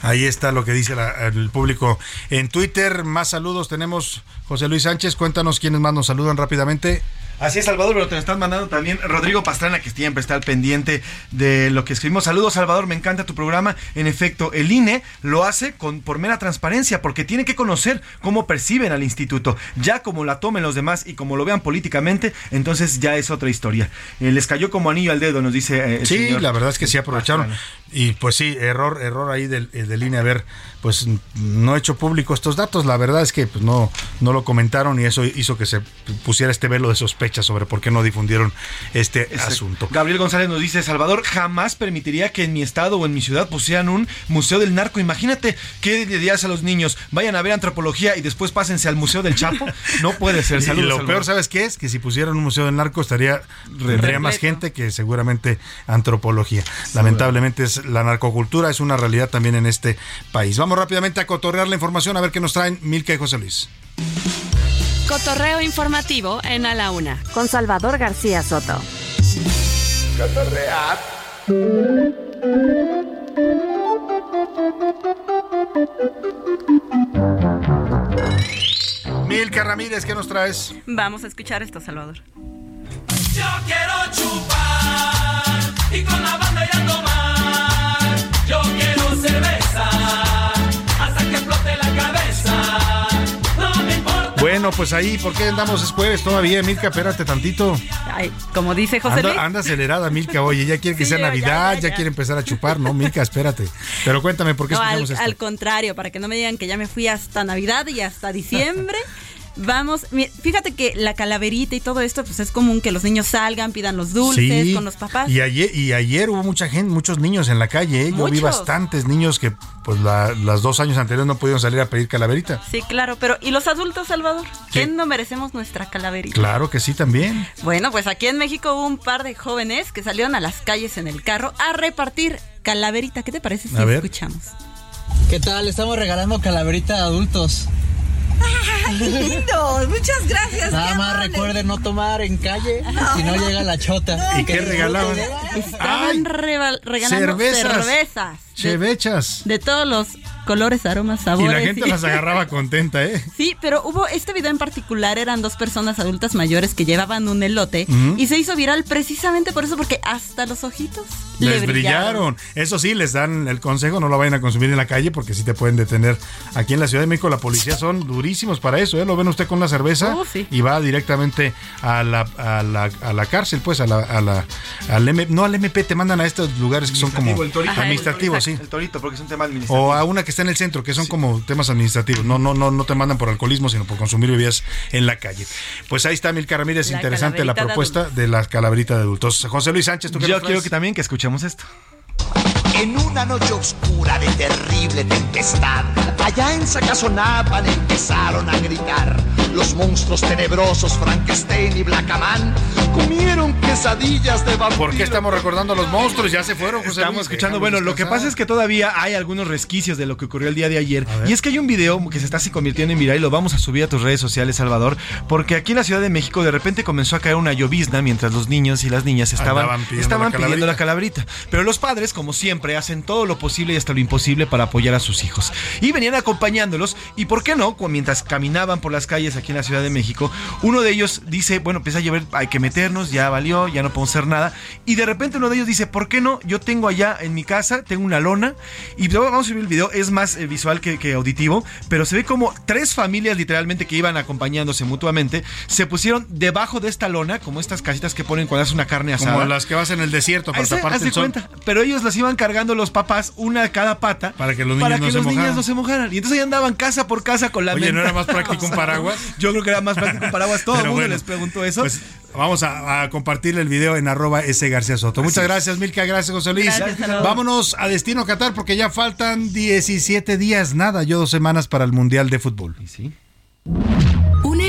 Ahí está lo que dice el público en Twitter. Más saludos tenemos José Luis Sánchez. Cuéntanos quiénes más nos saludan rápidamente. Así es, Salvador, pero te lo están mandando también Rodrigo Pastrana, que siempre está al pendiente de lo que escribimos. Saludos, Salvador, me encanta tu programa. En efecto, el INE lo hace con, por mera transparencia, porque tiene que conocer cómo perciben al instituto. Ya como la tomen los demás y como lo vean políticamente, entonces ya es otra historia. Eh, les cayó como anillo al dedo, nos dice eh, el Sí, señor la verdad es que sí aprovecharon. Pastrana. Y pues sí, error, error ahí del, eh, del INE haber pues no hecho público estos datos. La verdad es que pues, no, no lo comentaron y eso hizo que se pusiera este velo de sospecha sobre por qué no difundieron este Exacto. asunto. Gabriel González nos dice, Salvador, jamás permitiría que en mi estado o en mi ciudad pusieran un museo del narco. Imagínate qué le dirías a los niños, vayan a ver antropología y después pásense al Museo del Chapo. No puede ser. <laughs> Y Saludos, lo Salvador. peor, ¿sabes qué es? Que si pusieran un museo del narco estaría tendría más gente que seguramente antropología. Lamentablemente es la narcocultura es una realidad también en este país. Vamos rápidamente a cotorrear la información a ver qué nos traen Milka y José Luis. Cotorreo informativo en A la Una, con Salvador García Soto. Milka Ramírez, ¿qué nos traes? Vamos a escuchar esto, Salvador. Yo quiero chupar y con la banda ir a tomar. Bueno, pues ahí, ¿por qué andamos es jueves todavía, Milka? Espérate tantito. Ay, como dice José Luis. Anda, anda acelerada, Milka. Oye, ya quiere que Sí, sea ya, Navidad, ya, ya, ya. quiere empezar a chupar, ¿no? Milka, espérate. Pero cuéntame, ¿por qué No, al, esto? al contrario, para que no me digan que ya me fui hasta Navidad y hasta diciembre. Vamos, fíjate que la calaverita y todo esto, pues es común que los niños salgan, pidan los dulces Sí, con los papás. Y ayer, y ayer hubo mucha gente, muchos niños en la calle. ¿eh? Yo vi bastantes niños que, pues, la- las dos años anteriores no pudieron salir a pedir calaverita. Sí, claro, pero ¿y los adultos, Salvador? ¿Quién no merecemos nuestra calaverita? Claro que sí, también. Bueno, pues aquí en México hubo un par de jóvenes que salieron a las calles en el carro a repartir calaverita. ¿Qué te parece si A ver. escuchamos? ¿Qué tal? Estamos regalando calaverita a adultos. <laughs> lindo! Muchas gracias. Nada qué más amable. recuerden no tomar en calle, si no llega la chota. ¿Y qué regalaban? Estaban reba- regalando cervezas. cervezas. de- Chevechas. De todos los colores, aromas, Y sabores. la gente las agarraba contenta, ¿eh? <laughs> Sí, pero hubo este video en particular, eran dos personas adultas mayores que llevaban un elote y se hizo viral precisamente por eso, porque hasta los ojitos Les le brillaron. Eso sí, les dan el consejo, no lo vayan a consumir en la calle porque sí te pueden detener. Aquí en la Ciudad de México la policía son durísimos para eso, ¿eh? Lo ven usted con una cerveza Oh, sí. y va directamente a la, a la, a la cárcel, pues, a la, a la, al M, no al MP, te mandan a estos lugares que son como Administrativo, el torito. Ajá, el administrativos, sí. El torito, porque es un tema administrativo. O a una que está en el centro, que son como temas administrativos. No, no, no, no te mandan por alcoholismo, sino por consumir bebidas en la calle. Pues ahí está Milka Ramírez, La interesante la de propuesta de, la calaverita de adultos. José Luis Sánchez, ¿tú qué Yo quiero que también que escuchemos esto. En una noche oscura de terrible tempestad, allá en Sacazonapan empezaron a gritar. Los monstruos tenebrosos Frankenstein y Blackaman comieron quesadillas de vampiro. ¿Por qué estamos recordando a los monstruos? Ya se fueron, José Estamos Luis. escuchando. Bueno, lo que pasa es que todavía hay algunos resquicios de lo que ocurrió el día de ayer. Y es que hay un video que se está así convirtiendo en viral y lo vamos a subir a tus redes sociales, Salvador. Porque aquí en la Ciudad de México de repente comenzó a caer una llovizna mientras los niños y las niñas estaban, Andaban pidiendo estaban la pidiendo la calaverita. Pero los padres, como siempre, hacen todo lo posible y hasta lo imposible para apoyar a sus hijos. Y venían acompañándolos. Y por qué no, mientras caminaban por las calles aquí en la Ciudad de México, uno de ellos dice, bueno, empieza a llover, hay que meternos, ya valió, ya no podemos hacer nada. Y de repente uno de ellos dice, ¿por qué no? Yo tengo allá en mi casa, tengo una lona. Y luego vamos a subir el video, es más eh, visual que, que auditivo, pero se ve como tres familias literalmente que iban acompañándose mutuamente, se pusieron debajo de esta lona, como estas casitas que ponen cuando haces una carne asada. Como las que vas en el desierto para Ese, taparte haz de el sol. cuenta. Pero ellos las iban cargando los papás, una a cada pata. Para que los niños, para no, que se los niños mojaran. no se mojaran. Y entonces ahí andaban casa por casa con la Oye, ¿no era más práctico un <laughs> paraguas? Yo creo que era más práctico un paraguas. Todo el mundo bueno, les preguntó eso. Pues vamos a, a compartir el video en arroba S García Soto. Muchas gracias, Milka. Gracias, José Luis. Gracias. Vámonos a Destino Qatar porque ya faltan 17 días, nada, yo dos semanas para el Mundial de Fútbol. sí.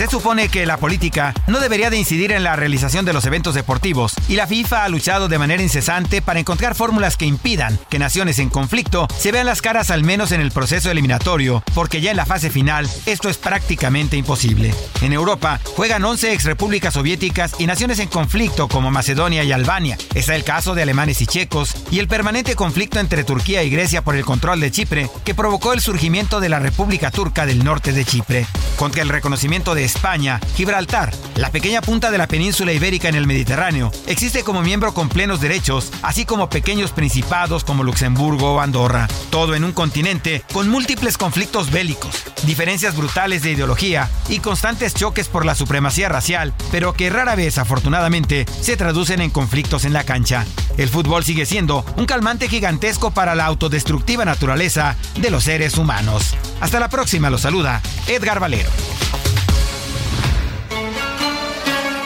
Se supone que la política no debería de incidir en la realización de los eventos deportivos y la FIFA ha luchado de manera incesante para encontrar fórmulas que impidan que naciones en conflicto se vean las caras al menos en el proceso eliminatorio, porque ya en la fase final esto es prácticamente imposible. En Europa juegan 11 exrepúblicas soviéticas y naciones en conflicto como Macedonia y Albania. Está el caso de alemanes y checos y el permanente conflicto entre Turquía y Grecia por el control de Chipre que provocó el surgimiento de la República Turca del norte de Chipre. Contra el reconocimiento de España, Gibraltar, la pequeña punta de la península ibérica en el Mediterráneo, existe como miembro con plenos derechos, así como pequeños principados como Luxemburgo o Andorra. Todo en un continente con múltiples conflictos bélicos, diferencias brutales de ideología y constantes choques por la supremacía racial, pero que rara vez, afortunadamente, se traducen en conflictos en la cancha. El fútbol sigue siendo un calmante gigantesco para la autodestructiva naturaleza de los seres humanos. Hasta la próxima, los saluda Edgar Valero.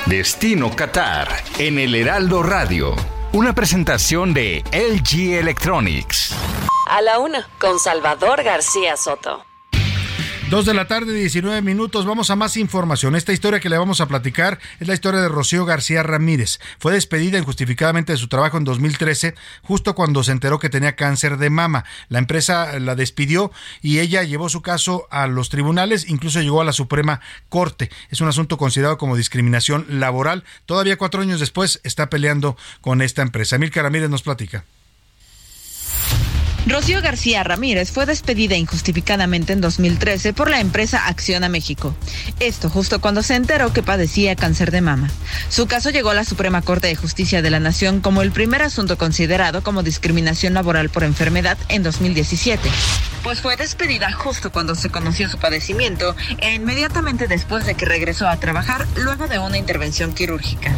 Destino Qatar en el Heraldo Radio. Una presentación de LG Electronics. A la una, con Salvador García Soto. Dos de la tarde, 19 minutos. Vamos a más información. Esta historia que le vamos a platicar es la historia de Rocío García Ramírez. Fue despedida injustificadamente de su trabajo en 2013, justo cuando se enteró que tenía cáncer de mama. La empresa la despidió y ella llevó su caso a los tribunales, incluso llegó a la Suprema Corte. Es un asunto considerado como discriminación laboral. Todavía cuatro años después está peleando con esta empresa. Milka Ramírez nos platica. Rocío García Ramírez fue despedida injustificadamente en 2013 por la empresa Acciona México. Esto justo cuando se enteró que padecía cáncer de mama. Su caso llegó a la Suprema Corte de Justicia de la Nación como el primer asunto considerado como discriminación laboral por enfermedad en 2017. Pues fue despedida justo cuando se conoció su padecimiento e inmediatamente después de que regresó a trabajar luego de una intervención quirúrgica.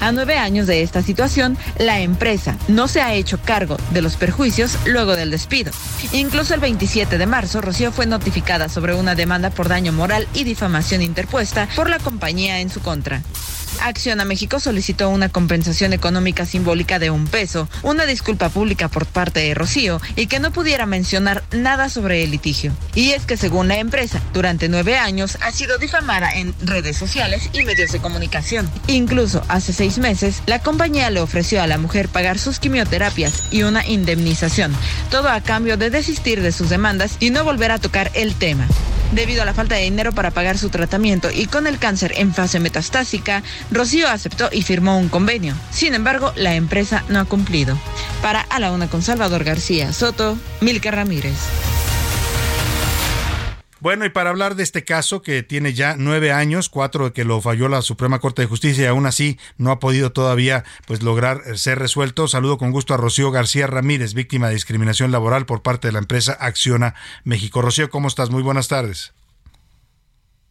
A nueve años de esta situación, la empresa no se ha hecho cargo de los perjuicios luego del despido. Incluso el 27 de marzo, Rocío fue notificada sobre una demanda por daño moral y difamación interpuesta por la compañía en su contra. Acción a México solicitó una compensación económica simbólica de un peso, una disculpa pública por parte de Rocío y que no pudiera mencionar nada sobre el litigio. Y es que según la empresa, durante nueve años ha sido difamada en redes sociales y medios de comunicación. Incluso hace seis meses, la compañía le ofreció a la mujer pagar sus quimioterapias y una indemnización, todo a cambio de desistir de sus demandas y no volver a tocar el tema. Debido a la falta de dinero para pagar su tratamiento y con el cáncer en fase metastásica, Rocío aceptó y firmó un convenio. Sin embargo, la empresa no ha cumplido. Para A la Una con Salvador García Soto, Milka Ramírez. Bueno, y para hablar de este caso que tiene ya nueve años, cuatro que lo falló la Suprema Corte de Justicia y aún así no ha podido todavía pues lograr ser resuelto. Saludo con gusto a Rocío García Ramírez, víctima de discriminación laboral por parte de la empresa Acciona México. Rocío, ¿cómo estás? Muy buenas tardes.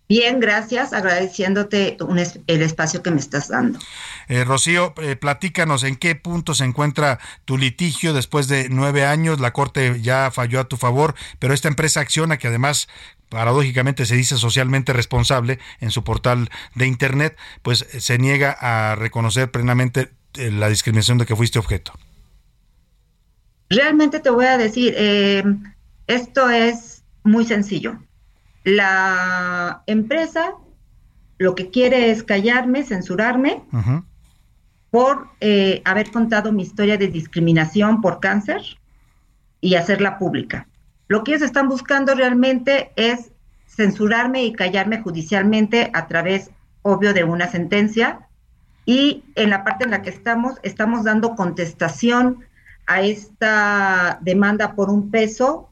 Bien, gracias, agradeciéndote un es- el espacio que me estás dando. Eh, Rocío, eh, platícanos en qué punto se encuentra tu litigio después de nueve años. La Corte ya falló a tu favor, pero esta empresa Acciona, que además paradójicamente se dice socialmente responsable en su portal de Internet, pues eh, se niega a reconocer plenamente eh, la discriminación de que fuiste objeto. Realmente te voy a decir, eh, esto es muy sencillo. La empresa lo que quiere es callarme, censurarme por eh, haber contado mi historia de discriminación por cáncer y hacerla pública. Lo que ellos están buscando realmente es censurarme y callarme judicialmente a través, obvio, de una sentencia. Y en la parte en la que estamos, estamos dando contestación a esta demanda por un peso,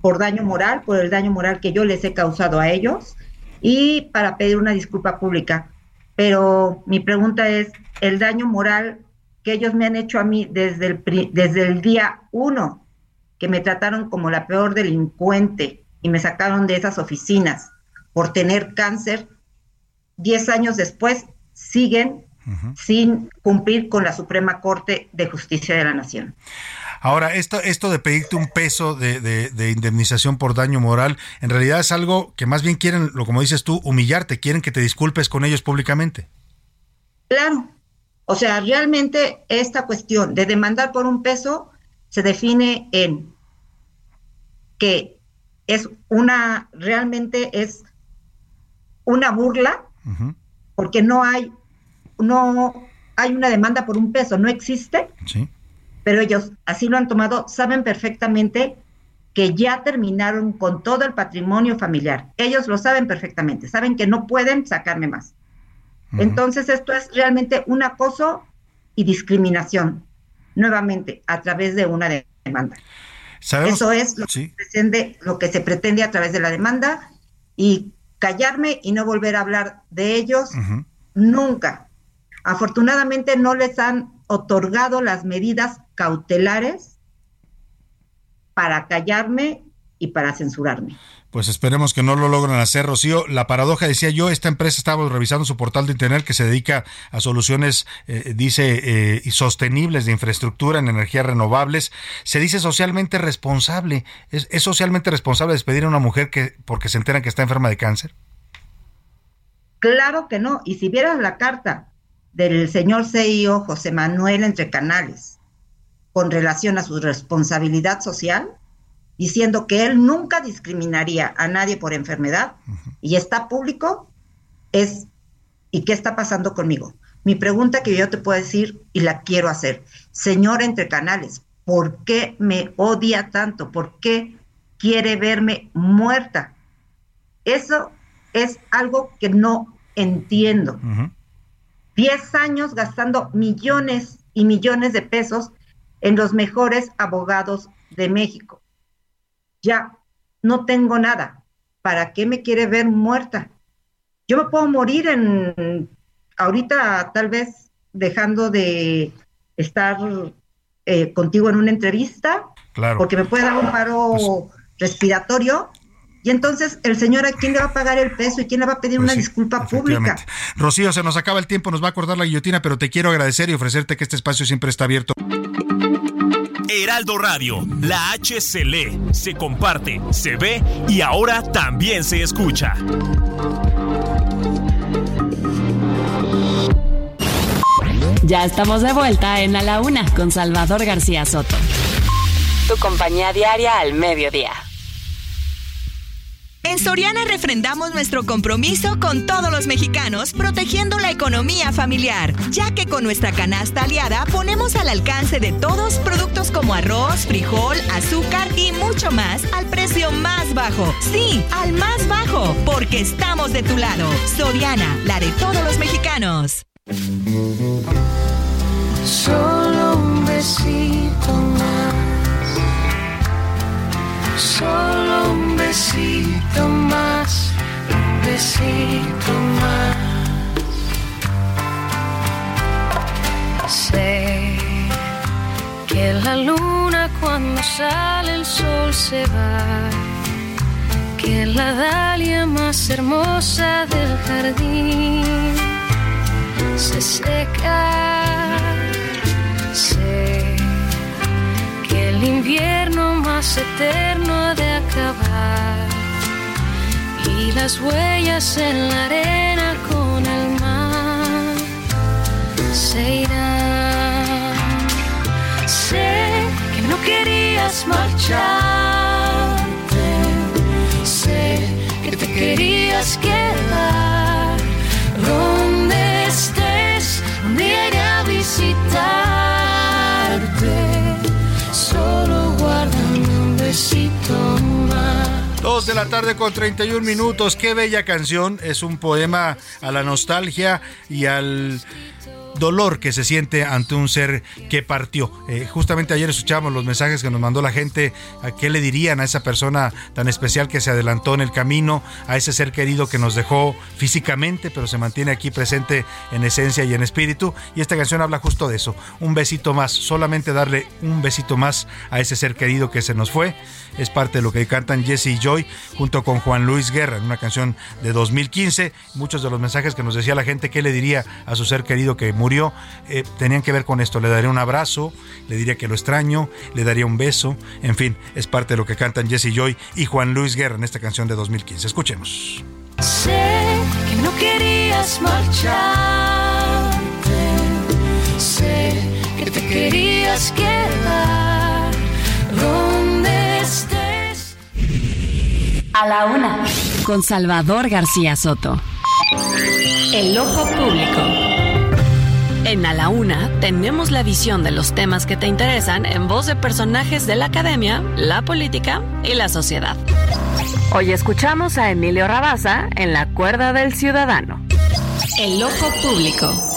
por daño moral, por el daño moral que yo les he causado a ellos y para pedir una disculpa pública. Pero mi pregunta es, el daño moral que ellos me han hecho a mí desde el, desde el día uno, que me trataron como la peor delincuente y me sacaron de esas oficinas por tener cáncer, 10 años después siguen sin cumplir con la Suprema Corte de Justicia de la Nación. Ahora, esto, esto de pedirte un peso de, de- de indemnización por daño moral, en realidad es algo que más bien quieren, lo como dices tú, humillarte, quieren que te disculpes con ellos públicamente. Claro. O sea, realmente esta cuestión de demandar por un peso se define en que es una, realmente es una burla porque no hay, no hay una demanda por un peso, no existe. Sí. Pero ellos así lo han tomado, saben perfectamente que ya terminaron con todo el patrimonio familiar. Ellos lo saben perfectamente, saben que no pueden sacarme más. Entonces esto es realmente un acoso y discriminación, nuevamente, a través de una demanda. Eso es lo, que pretende, lo que se pretende a través de la demanda y callarme y no volver a hablar de ellos nunca. Afortunadamente no les han otorgado las medidas cautelares para callarme y para censurarme. Pues esperemos que no lo logren hacer, Rocío. La paradoja, decía yo, esta empresa estaba revisando su portal de Internet que se dedica a soluciones, eh, dice, eh, sostenibles de infraestructura en energías renovables. Se dice socialmente responsable. ¿Es, socialmente responsable despedir a una mujer que porque se enteran que está enferma de cáncer? Claro que no. Y si vieras la carta del señor CIO José Manuel Entre Canales con relación a su responsabilidad social, diciendo que él nunca discriminaría a nadie por enfermedad y está público, es ¿y qué está pasando conmigo? Mi pregunta que yo te puedo decir y la quiero hacer, señor entre canales, ¿por qué me odia tanto? ¿Por qué quiere verme muerta? Eso es algo que no entiendo. Diez años gastando millones y millones de pesos en los mejores abogados de México ya no tengo nada. ¿Para qué me quiere ver muerta? Yo me puedo morir en ahorita tal vez dejando de estar eh, contigo en una entrevista, claro. porque me puede dar un paro pues respiratorio. Y entonces, el señor, ¿a quién le va a pagar el peso y quién le va a pedir pues una disculpa pública? Rocío, se nos acaba el tiempo, nos va a acordar la guillotina, pero te quiero agradecer y ofrecerte que este espacio siempre está abierto. Heraldo Radio, la H se lee, se comparte, se ve y ahora también se escucha. Ya estamos de vuelta en A la Una con Salvador García Soto. Tu compañía diaria al mediodía. En Soriana refrendamos nuestro compromiso con todos los mexicanos, protegiendo la economía familiar, ya que con nuestra canasta aliada ponemos al alcance de todos productos como arroz, frijol, azúcar y mucho más al precio más bajo. Sí, al más bajo, porque estamos de tu lado. Soriana, la de todos los mexicanos. Solo un besito más Solo besito más, un besito más. Sé que la luna cuando sale el sol se va, que la dalia más hermosa del jardín se seca. El invierno más eterno de acabar. Y las huellas en la arena con el mar se irán. Sé que no querías marcharte, sé que te querías quedar. Donde estés, un día iré a visitarte Dos de la tarde con 31 minutos. Qué bella canción. Es un poema a la nostalgia y al dolor que se siente ante un ser que partió. Eh, justamente ayer escuchamos los mensajes que nos mandó la gente, a qué le dirían a esa persona tan especial que se adelantó en el camino, a ese ser querido que nos dejó físicamente, pero se mantiene aquí presente en esencia y en espíritu. Y esta canción habla justo de eso, un besito más, solamente darle un besito más a ese ser querido que se nos fue. Es parte de lo que cantan Jesse y Joy junto con Juan Luis Guerra en una canción de 2015. Muchos de los mensajes que nos decía la gente, ¿qué le diría a su ser querido que murió? Murió, eh, tenían que ver con esto. Le daría un abrazo, le diría que lo extraño, le daría un beso. En fin, es parte de lo que cantan Jesse Joy y Juan Luis Guerra en esta canción de 2015. Escuchemos. Sé que no querías marcharte, sé que te querías quedar donde estés. A la una, con Salvador García Soto. El ojo público. En A la Una tenemos la visión de los temas que te interesan en voz de personajes de la academia, la política y la sociedad. Hoy escuchamos a Emilio Rabaza en La Cuerda del Ciudadano. El ojo público.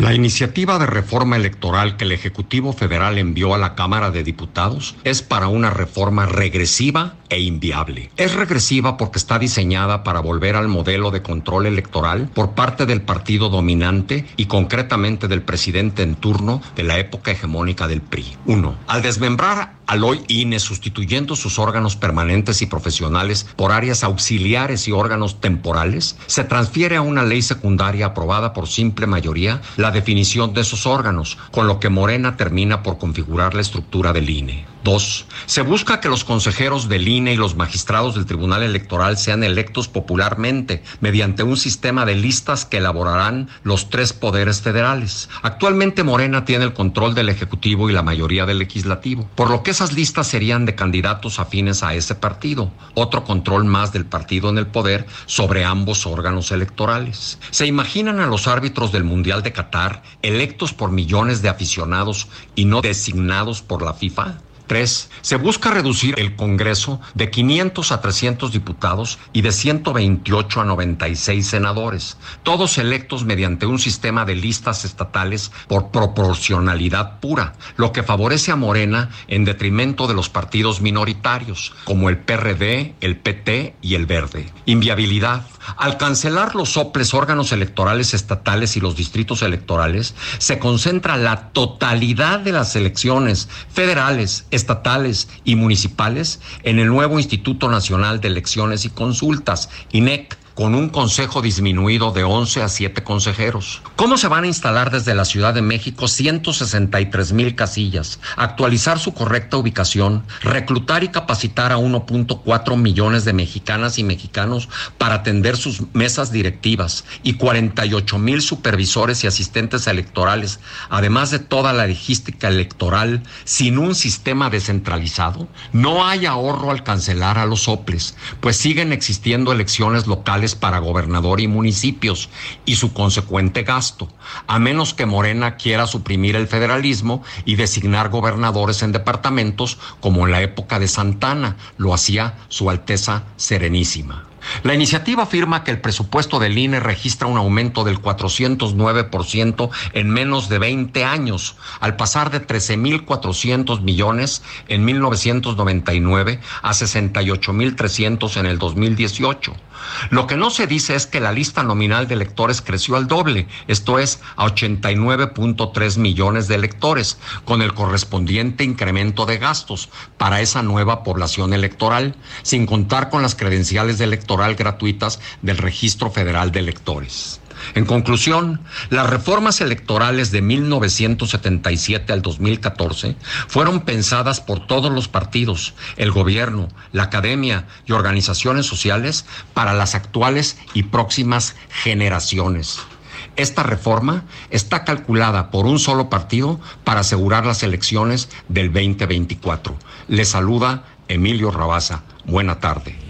La iniciativa de reforma electoral que el Ejecutivo Federal envió a la Cámara de Diputados es para una reforma regresiva e inviable. Es regresiva porque está diseñada para volver al modelo de control electoral por parte del partido dominante y concretamente del presidente en turno de la época hegemónica del PRI. Uno, al desmembrar al hoy INE sustituyendo sus órganos permanentes y profesionales por áreas auxiliares y órganos temporales, se transfiere a una ley secundaria aprobada por simple mayoría la definición de esos órganos, con lo que Morena termina por configurar la estructura del INE. Dos, se busca que los consejeros del INE y los magistrados del Tribunal Electoral sean electos popularmente mediante un sistema de listas que elaborarán los tres poderes federales. Actualmente Morena tiene el control del Ejecutivo y la mayoría del Legislativo, por lo que esas listas serían de candidatos afines a ese partido, otro control más del partido en el poder sobre ambos órganos electorales. ¿Se imaginan a los árbitros del Mundial de Qatar electos por millones de aficionados y no designados por la FIFA? Tres, se busca reducir el Congreso de 500 a 300 diputados y de 128 a 96 senadores, todos electos mediante un sistema de listas estatales por proporcionalidad pura, lo que favorece a Morena en detrimento de los partidos minoritarios, como el PRD, el PT y el Verde. Inviabilidad. Al cancelar los soples órganos electorales estatales y los distritos electorales, se concentra la totalidad de las elecciones federales, estatales y municipales en el nuevo Instituto Nacional de Elecciones y Consultas, INEC con un consejo disminuido de 11 a 7 consejeros. ¿Cómo se van a instalar desde la Ciudad de México 163 mil casillas? Actualizar su correcta ubicación, reclutar y capacitar a 1.4 millones de mexicanas y mexicanos para atender sus mesas directivas y 48 mil supervisores y asistentes electorales, además de toda la logística electoral, sin un sistema descentralizado? No hay ahorro al cancelar a los soples, pues siguen existiendo elecciones locales para gobernador y municipios y su consecuente gasto, a menos que Morena quiera suprimir el federalismo y designar gobernadores en departamentos como en la época de Santana lo hacía su Alteza Serenísima. La iniciativa afirma que el presupuesto del INE registra un aumento del 409% en menos de 20 años, al pasar de 13.400 millones en 1999 a 68.300 en el 2018. Lo que no se dice es que la lista nominal de electores creció al doble, esto es, a 89.3 millones de electores, con el correspondiente incremento de gastos para esa nueva población electoral, sin contar con las credenciales de gratuitas del Registro Federal de Electores. En conclusión, las reformas electorales de 1977 al 2014 fueron pensadas por todos los partidos, el gobierno, la academia y organizaciones sociales para las actuales y próximas generaciones. Esta reforma está calculada por un solo partido para asegurar las elecciones del 2024. Le saluda Emilio Rabaza. Buena tarde.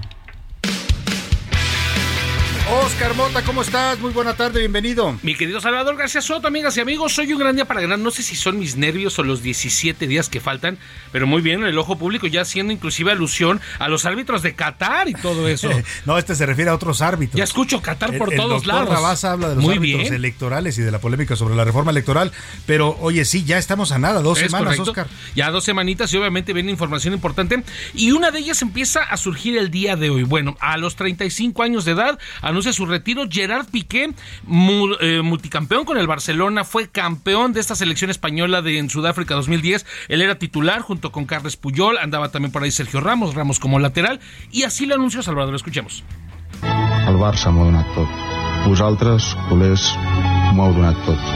Oscar Mota, ¿cómo estás? Muy buena tarde, bienvenido. Mi querido Salvador García Soto, amigas y amigos, soy un gran día para ganar. No sé si son mis nervios o los 17 días que faltan, pero muy bien, el ojo público ya haciendo inclusive alusión a los árbitros de Qatar y todo eso. <laughs> no, este se refiere a otros árbitros. Ya escucho Qatar por el, todos lados. Rabasa habla de los muy árbitros bien. electorales y de la polémica sobre la reforma electoral, pero oye, sí, ya estamos a nada, dos Es semanas, correcto. Oscar. Ya dos semanitas y obviamente viene información importante. Y una de ellas empieza a surgir el día de hoy. Bueno, a los 35 años de edad anuncia su retiro Gerard Piqué, eh, multicampeón con el Barcelona, fue campeón de esta selección española de en Sudáfrica 2010. Él era titular junto con Carles Puyol, andaba también por ahí Sergio Ramos, Ramos como lateral. Y así lo anunció Salvador. Escuchemos. El Barça m'ho ha donat tot. Vosaltres, culers, m'ho heu donat tot.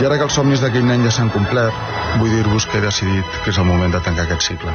I ara que els somnis d'aquell nen ja s'han complert, vull dir-vos que he decidit que és el moment de tancar aquest cicle.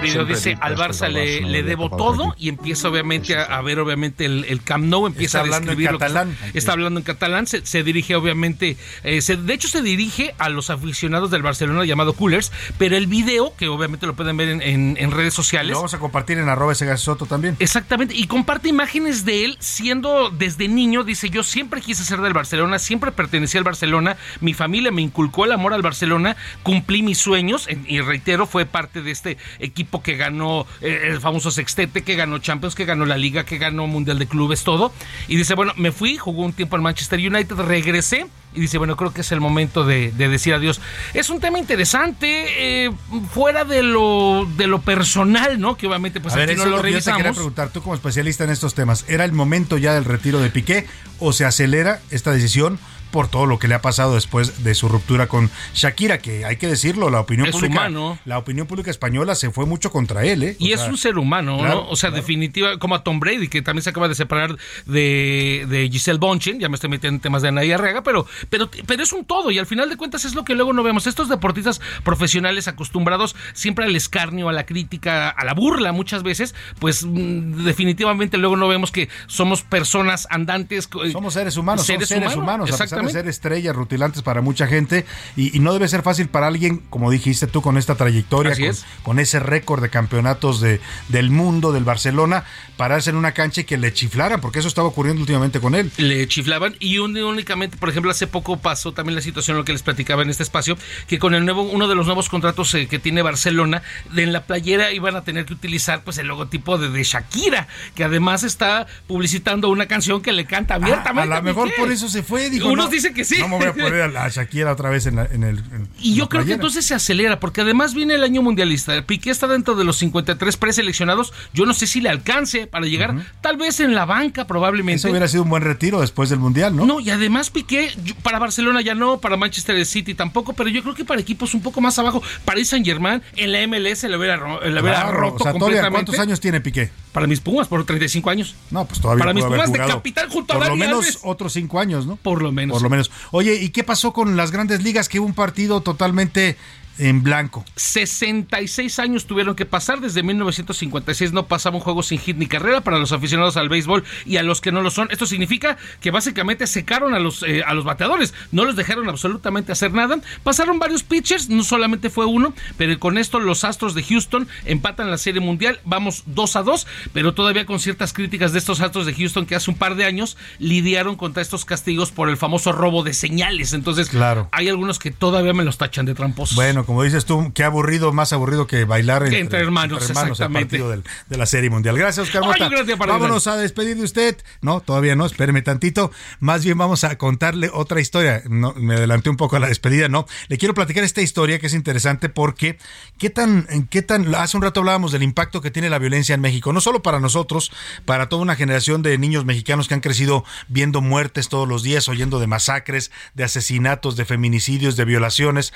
Pero dice, al Barça le, le debo todo y empieza obviamente a, a ver obviamente el, el Camp Nou, empieza Está a hablando en catalán. está- está hablando en catalán, se, se dirige obviamente, eh, se- de hecho se dirige a los aficionados del Barcelona llamado Coolers, pero el video, que obviamente lo pueden ver en, en- en redes sociales, Lo vamos a compartir en arroba ese Soto también. Exactamente, y comparte imágenes de él siendo desde niño, dice yo siempre quise ser del Barcelona, siempre pertenecía al Barcelona, mi familia me inculcó el amor al Barcelona, cumplí mis sueños y reitero, fue parte de este equipo que ganó eh, el famoso sextete, que ganó Champions, que ganó la Liga, que ganó Mundial de Clubes, todo. Y dice, bueno, me fui, jugó un tiempo en Manchester United, regresé y dice, bueno, creo que es el momento de, de decir adiós. Es un tema interesante, eh, fuera de lo, de lo personal, ¿no? Que obviamente pues a ver, aquí no lo lo que yo te quería revisamos. preguntar, tú como especialista en estos temas, ¿era el momento ya del retiro de Piqué o se acelera esta decisión por todo lo que le ha pasado después de su ruptura con Shakira? Que hay que decirlo, la opinión Es pública, humano. la opinión pública española se fue mucho contra él, ¿eh? O Y es sea, un ser humano, claro, ¿no? O sea, definitiva, como a Tom Brady, que también se acaba de separar de, de Giselle Bonchin, ya me estoy metiendo en temas de Anaya Arrega, pero, pero, pero es un todo, y al final de cuentas es lo que luego no vemos. Estos deportistas profesionales acostumbrados siempre al escarnio, a la crítica, a la burla muchas veces, pues mm, definitivamente luego no vemos que somos personas andantes. Somos seres humanos, seres son seres humanos, humanos, exactamente. ser estrellas rutilantes para mucha gente. Y, y no debe ser fácil para alguien, como dijiste tú, con esta trayectoria, con, es. con ese récord de campeonatos de, del mundo, del Barcelona, pararse en una cancha y que le chiflaran, porque eso estaba ocurriendo últimamente con él. le chiflaban y un- únicamente, por ejemplo, hace poco pasó también la situación, lo que les platicaba en este espacio, que con el nuevo, uno de los nuevos contratos eh, que tiene Barcelona, de en la playera iban a tener que utilizar pues el logotipo de, de Shakira, que además está publicitando una canción que le canta abiertamente. Ah, a lo mejor por eso se fue. Dijo, no, dicen que sí. No me voy a poner a, la- Shakira otra vez en, la- en el. en Y yo creo que entonces se acelera, porque además viene el año mundialista. Piqué está dentro de los 53 preseleccionados. Yo no sé si le alcance para llegar, tal vez en la banca, probablemente. Eso hubiera sido un buen retiro después del Mundial, ¿no? No, y además Piqué, para Barcelona ya no, para Manchester City tampoco, pero yo creo que para equipos un poco más abajo, Paris Saint Germain, en la MLS le hubiera, le hubiera Claro, roto o sea, todavía, completamente. ¿cuántos años tiene Piqué? Para mis Pumas, por 35 años. No, pues todavía Para mis Pumas de capitán junto a Por lo menos Alves. otros cinco años, ¿no? Por lo menos. Por lo menos. Oye, ¿y qué pasó con las grandes ligas? Que hubo un partido totalmente en blanco. 66 años tuvieron que pasar, desde 1956 no pasaba un juego sin hit ni carrera para los aficionados al béisbol y a los que no lo son. Esto significa que básicamente secaron a los, eh, a los bateadores, no los dejaron absolutamente hacer nada. Pasaron varios pitchers, no solamente fue uno, pero con esto los Astros de Houston empatan la Serie Mundial, vamos 2 a 2, pero todavía con ciertas críticas de estos Astros de Houston que hace un par de años lidiaron contra estos castigos por el famoso robo de señales. Entonces, Claro. hay algunos que todavía me los tachan de tramposos. Bueno, como dices tú, qué aburrido, más aburrido que bailar entre, entre hermanos, el exactamente. partido del- de la Serie Mundial. Gracias, Oscar Ay, Mota. gracias, para Vámonos a despedir de usted. No, todavía no, espéreme tantito. Más bien vamos a contarle otra historia. No, me adelanté un poco a la despedida, no. Le quiero platicar esta historia que es interesante porque qué tan, qué tan, hace un rato hablábamos del impacto que tiene la violencia en México, no solo para nosotros, para toda una generación de niños mexicanos que han crecido viendo muertes todos los días, oyendo de masacres, de asesinatos, de feminicidios, de violaciones.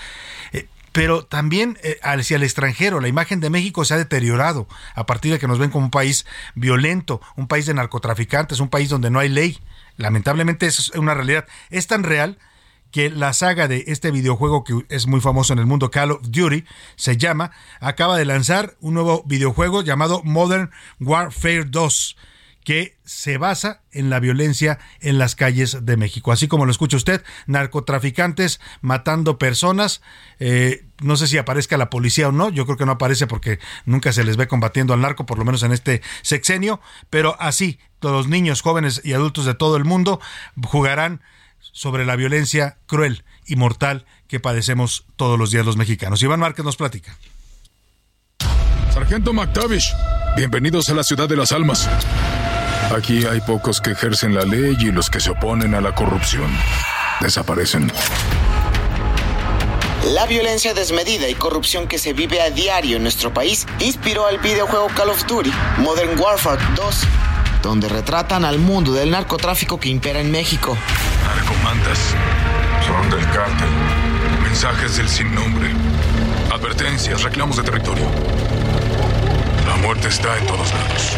Eh, pero también eh, hacia el extranjero. La imagen de México se ha deteriorado a partir de que nos ven como un país violento, un país de narcotraficantes, un país donde no hay ley. Lamentablemente eso es una realidad. Es tan real que la saga de este videojuego que es muy famoso en el mundo, Call of Duty, se llama, acaba de lanzar un nuevo videojuego llamado Modern Warfare 2 que se basa en la violencia en las calles de México. Así como lo escucha usted, narcotraficantes matando personas. eh, no sé si aparezca la policía o no, yo creo que no aparece porque nunca se les ve combatiendo al narco, por lo menos en este sexenio, pero así, los niños, jóvenes y adultos de todo el mundo jugarán sobre la violencia cruel y mortal que padecemos todos los días los mexicanos. Iván Márquez nos platica. Sargento McTavish, bienvenidos a la ciudad de las almas. Aquí hay pocos que ejercen la ley y los que se oponen a la corrupción desaparecen. La violencia desmedida y corrupción que se vive a diario en nuestro país inspiró al videojuego Call of Duty Modern Warfare 2, donde retratan al mundo del narcotráfico que impera en México. Narcomantas. Son del cártel. Mensajes del sin nombre. Advertencias, reclamos de territorio. La muerte está en todos lados.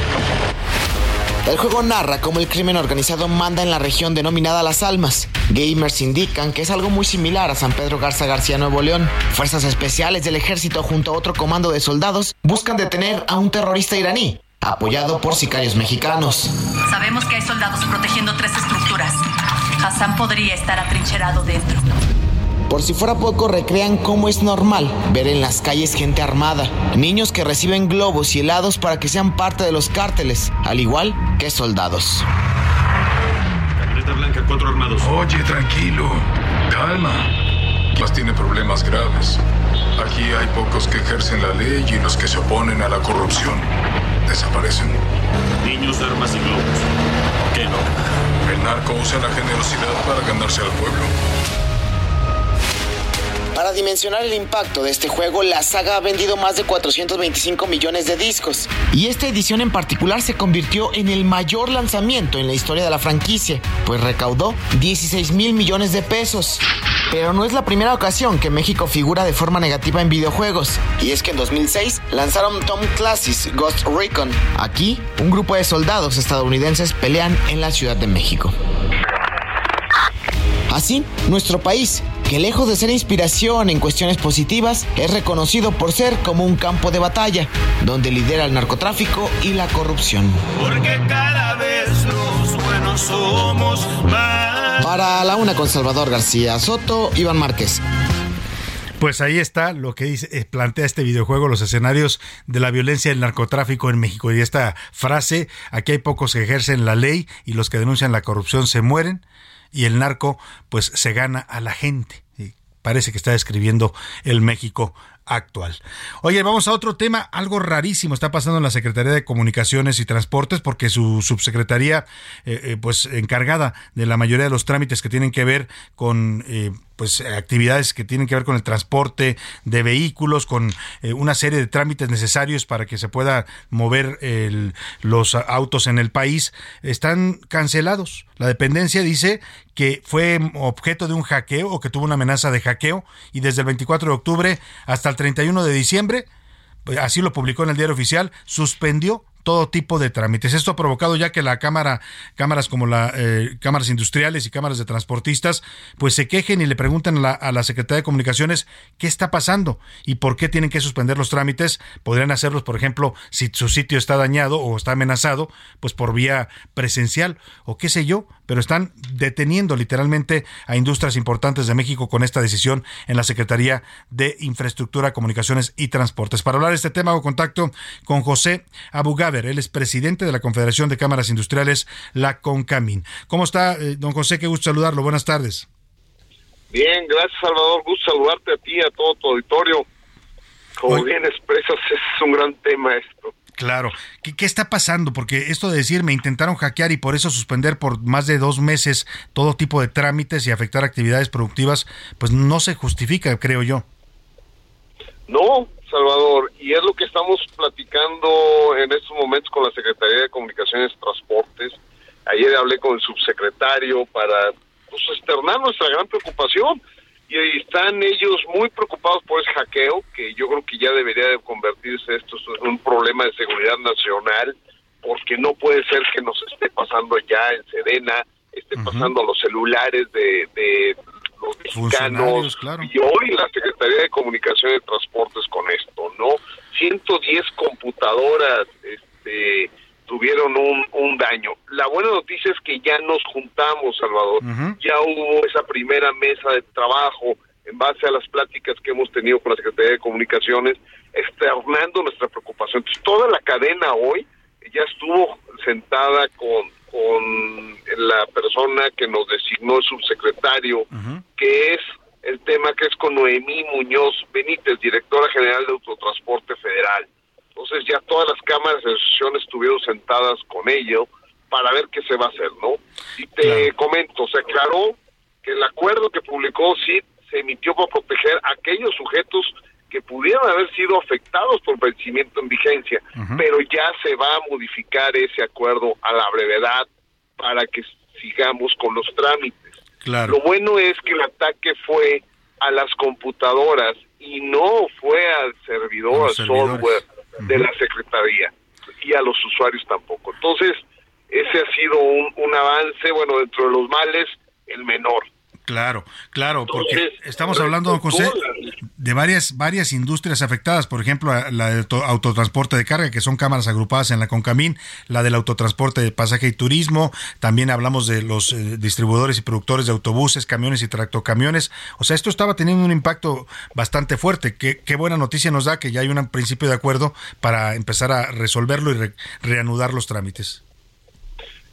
El juego narra cómo el crimen organizado manda en la región denominada Las Almas, Gamers indican que es algo muy similar a San Pedro Garza García Nuevo León. Fuerzas especiales del ejército junto a otro comando de soldados buscan detener a un terrorista iraní, apoyado por sicarios mexicanos. Sabemos que hay soldados protegiendo tres estructuras. Hassan podría estar atrincherado dentro. Por si fuera poco, recrean cómo es normal ver en las calles gente armada, niños que reciben globos y helados para que sean parte de los cárteles, al igual que soldados. Camioneta blanca, cuatro armados. Oye, tranquilo. Calma. Más tiene problemas graves. Aquí hay pocos que ejercen la ley y los que se oponen a la corrupción desaparecen. Niños, armas y globos. ¿Qué no? El narco usa la generosidad para ganarse al pueblo. Dimensionar el impacto de este juego, la saga ha vendido más de 425 millones de discos. Y esta edición en particular se convirtió en el mayor lanzamiento en la historia de la franquicia, pues recaudó 16 mil millones de pesos. Pero no es la primera ocasión que México figura de forma negativa en videojuegos. Y es que en 2006 lanzaron Tom Clancy's Ghost Recon. Aquí, un grupo de soldados estadounidenses pelean en la Ciudad de México. Así, nuestro país, que lejos de ser inspiración en cuestiones positivas, es reconocido por ser como un campo de batalla, donde lidera el narcotráfico y la corrupción. Porque cada vez los buenos somos más. Para la una con Salvador García Soto, Iván Márquez. Pues ahí está lo que dice, eh, plantea este videojuego, los escenarios de la violencia y el narcotráfico en México. Y esta frase, aquí hay pocos que ejercen la ley y los que denuncian la corrupción se mueren y el narco pues se gana a la gente. Parece que está describiendo el México actual. Oye, vamos a otro tema, algo rarísimo está pasando en la Secretaría de Comunicaciones y Transportes porque su subsecretaría, eh, eh, pues encargada de la mayoría de los trámites que tienen que ver con eh, pues actividades que tienen que ver con el transporte de vehículos, con eh, una serie de trámites necesarios para que se pueda mover el, los autos en el país, están cancelados. La dependencia dice que fue objeto de un hackeo o que tuvo una amenaza de hackeo y desde el 24 de octubre hasta el 31 de diciembre, así lo publicó en el diario oficial, suspendió todo tipo de trámites. Esto ha provocado ya que la cámara, cámaras como la eh, cámaras industriales y cámaras de transportistas, pues se quejen y le preguntan a la, a la Secretaría de Comunicaciones qué está pasando y por qué tienen que suspender los trámites. Podrían hacerlos, por ejemplo, si su sitio está dañado o está amenazado, pues por vía presencial o qué sé yo, pero están deteniendo literalmente a industrias importantes de México con esta decisión en la Secretaría de Infraestructura, Comunicaciones y Transportes. Para hablar de este tema hago contacto con José Abugaber, él es presidente de la Confederación de Cámaras Industriales, la CONCAMIN. ¿Cómo está, eh, don José? Qué gusto saludarlo. Buenas tardes. Bien, gracias Salvador, gusto saludarte a ti, a todo tu auditorio. Como bien expresas, es un gran tema esto. Claro. ¿Qué, ¿Qué, está pasando? Porque esto de decir me intentaron hackear y por eso suspender por más de dos meses todo tipo de trámites y afectar actividades productivas, pues no se justifica, creo yo. No, Salvador, y es lo que estamos platicando en estos momentos con la Secretaría de Comunicaciones y Transportes. Ayer hablé con el subsecretario para pues, externar nuestra gran preocupación y están ellos muy preocupados por ese hackeo, que yo creo que ya debería de convertirse esto en un problema de seguridad nacional, porque no puede ser que nos esté pasando ya en Sedena, esté pasando a los celulares de, de los mexicanos, claro. y hoy la Secretaría de Comunicación y Transportes con esto, ¿no? 110 computadoras, este tuvieron un, un daño. La buena noticia es que ya nos juntamos, Salvador. Ya hubo esa primera mesa de trabajo en base a las pláticas que hemos tenido con la Secretaría de Comunicaciones, externando nuestra preocupación. Entonces, toda la cadena hoy ya estuvo sentada con, con la persona que nos designó el subsecretario, que es el tema que es con Noemí Muñoz Benítez, directora general de Autotransporte Federal. Entonces ya todas las cámaras de asociación estuvieron sentadas con ello para ver qué se va a hacer, ¿no? Y te comento, se aclaró que el acuerdo que publicó CID se emitió para proteger a aquellos sujetos que pudieran haber sido afectados por vencimiento en vigencia, pero ya se va a modificar ese acuerdo a la brevedad para que sigamos con los trámites. Claro. Lo bueno es que el ataque fue a las computadoras y no fue al servidor, al software de la Secretaría y a los usuarios tampoco. Entonces, ese ha sido un, un avance, bueno, dentro de los males, el menor. Claro, claro, porque estamos hablando, don José, de varias, varias industrias afectadas, por ejemplo, la del autotransporte de carga, que son cámaras agrupadas en la Concamín, la del autotransporte de pasaje y turismo, también hablamos de los eh, distribuidores y productores de autobuses, camiones y tractocamiones. O sea, esto estaba teniendo un impacto bastante fuerte. Qué, qué buena noticia nos da que ya hay un principio de acuerdo para empezar a resolverlo y reanudar los trámites.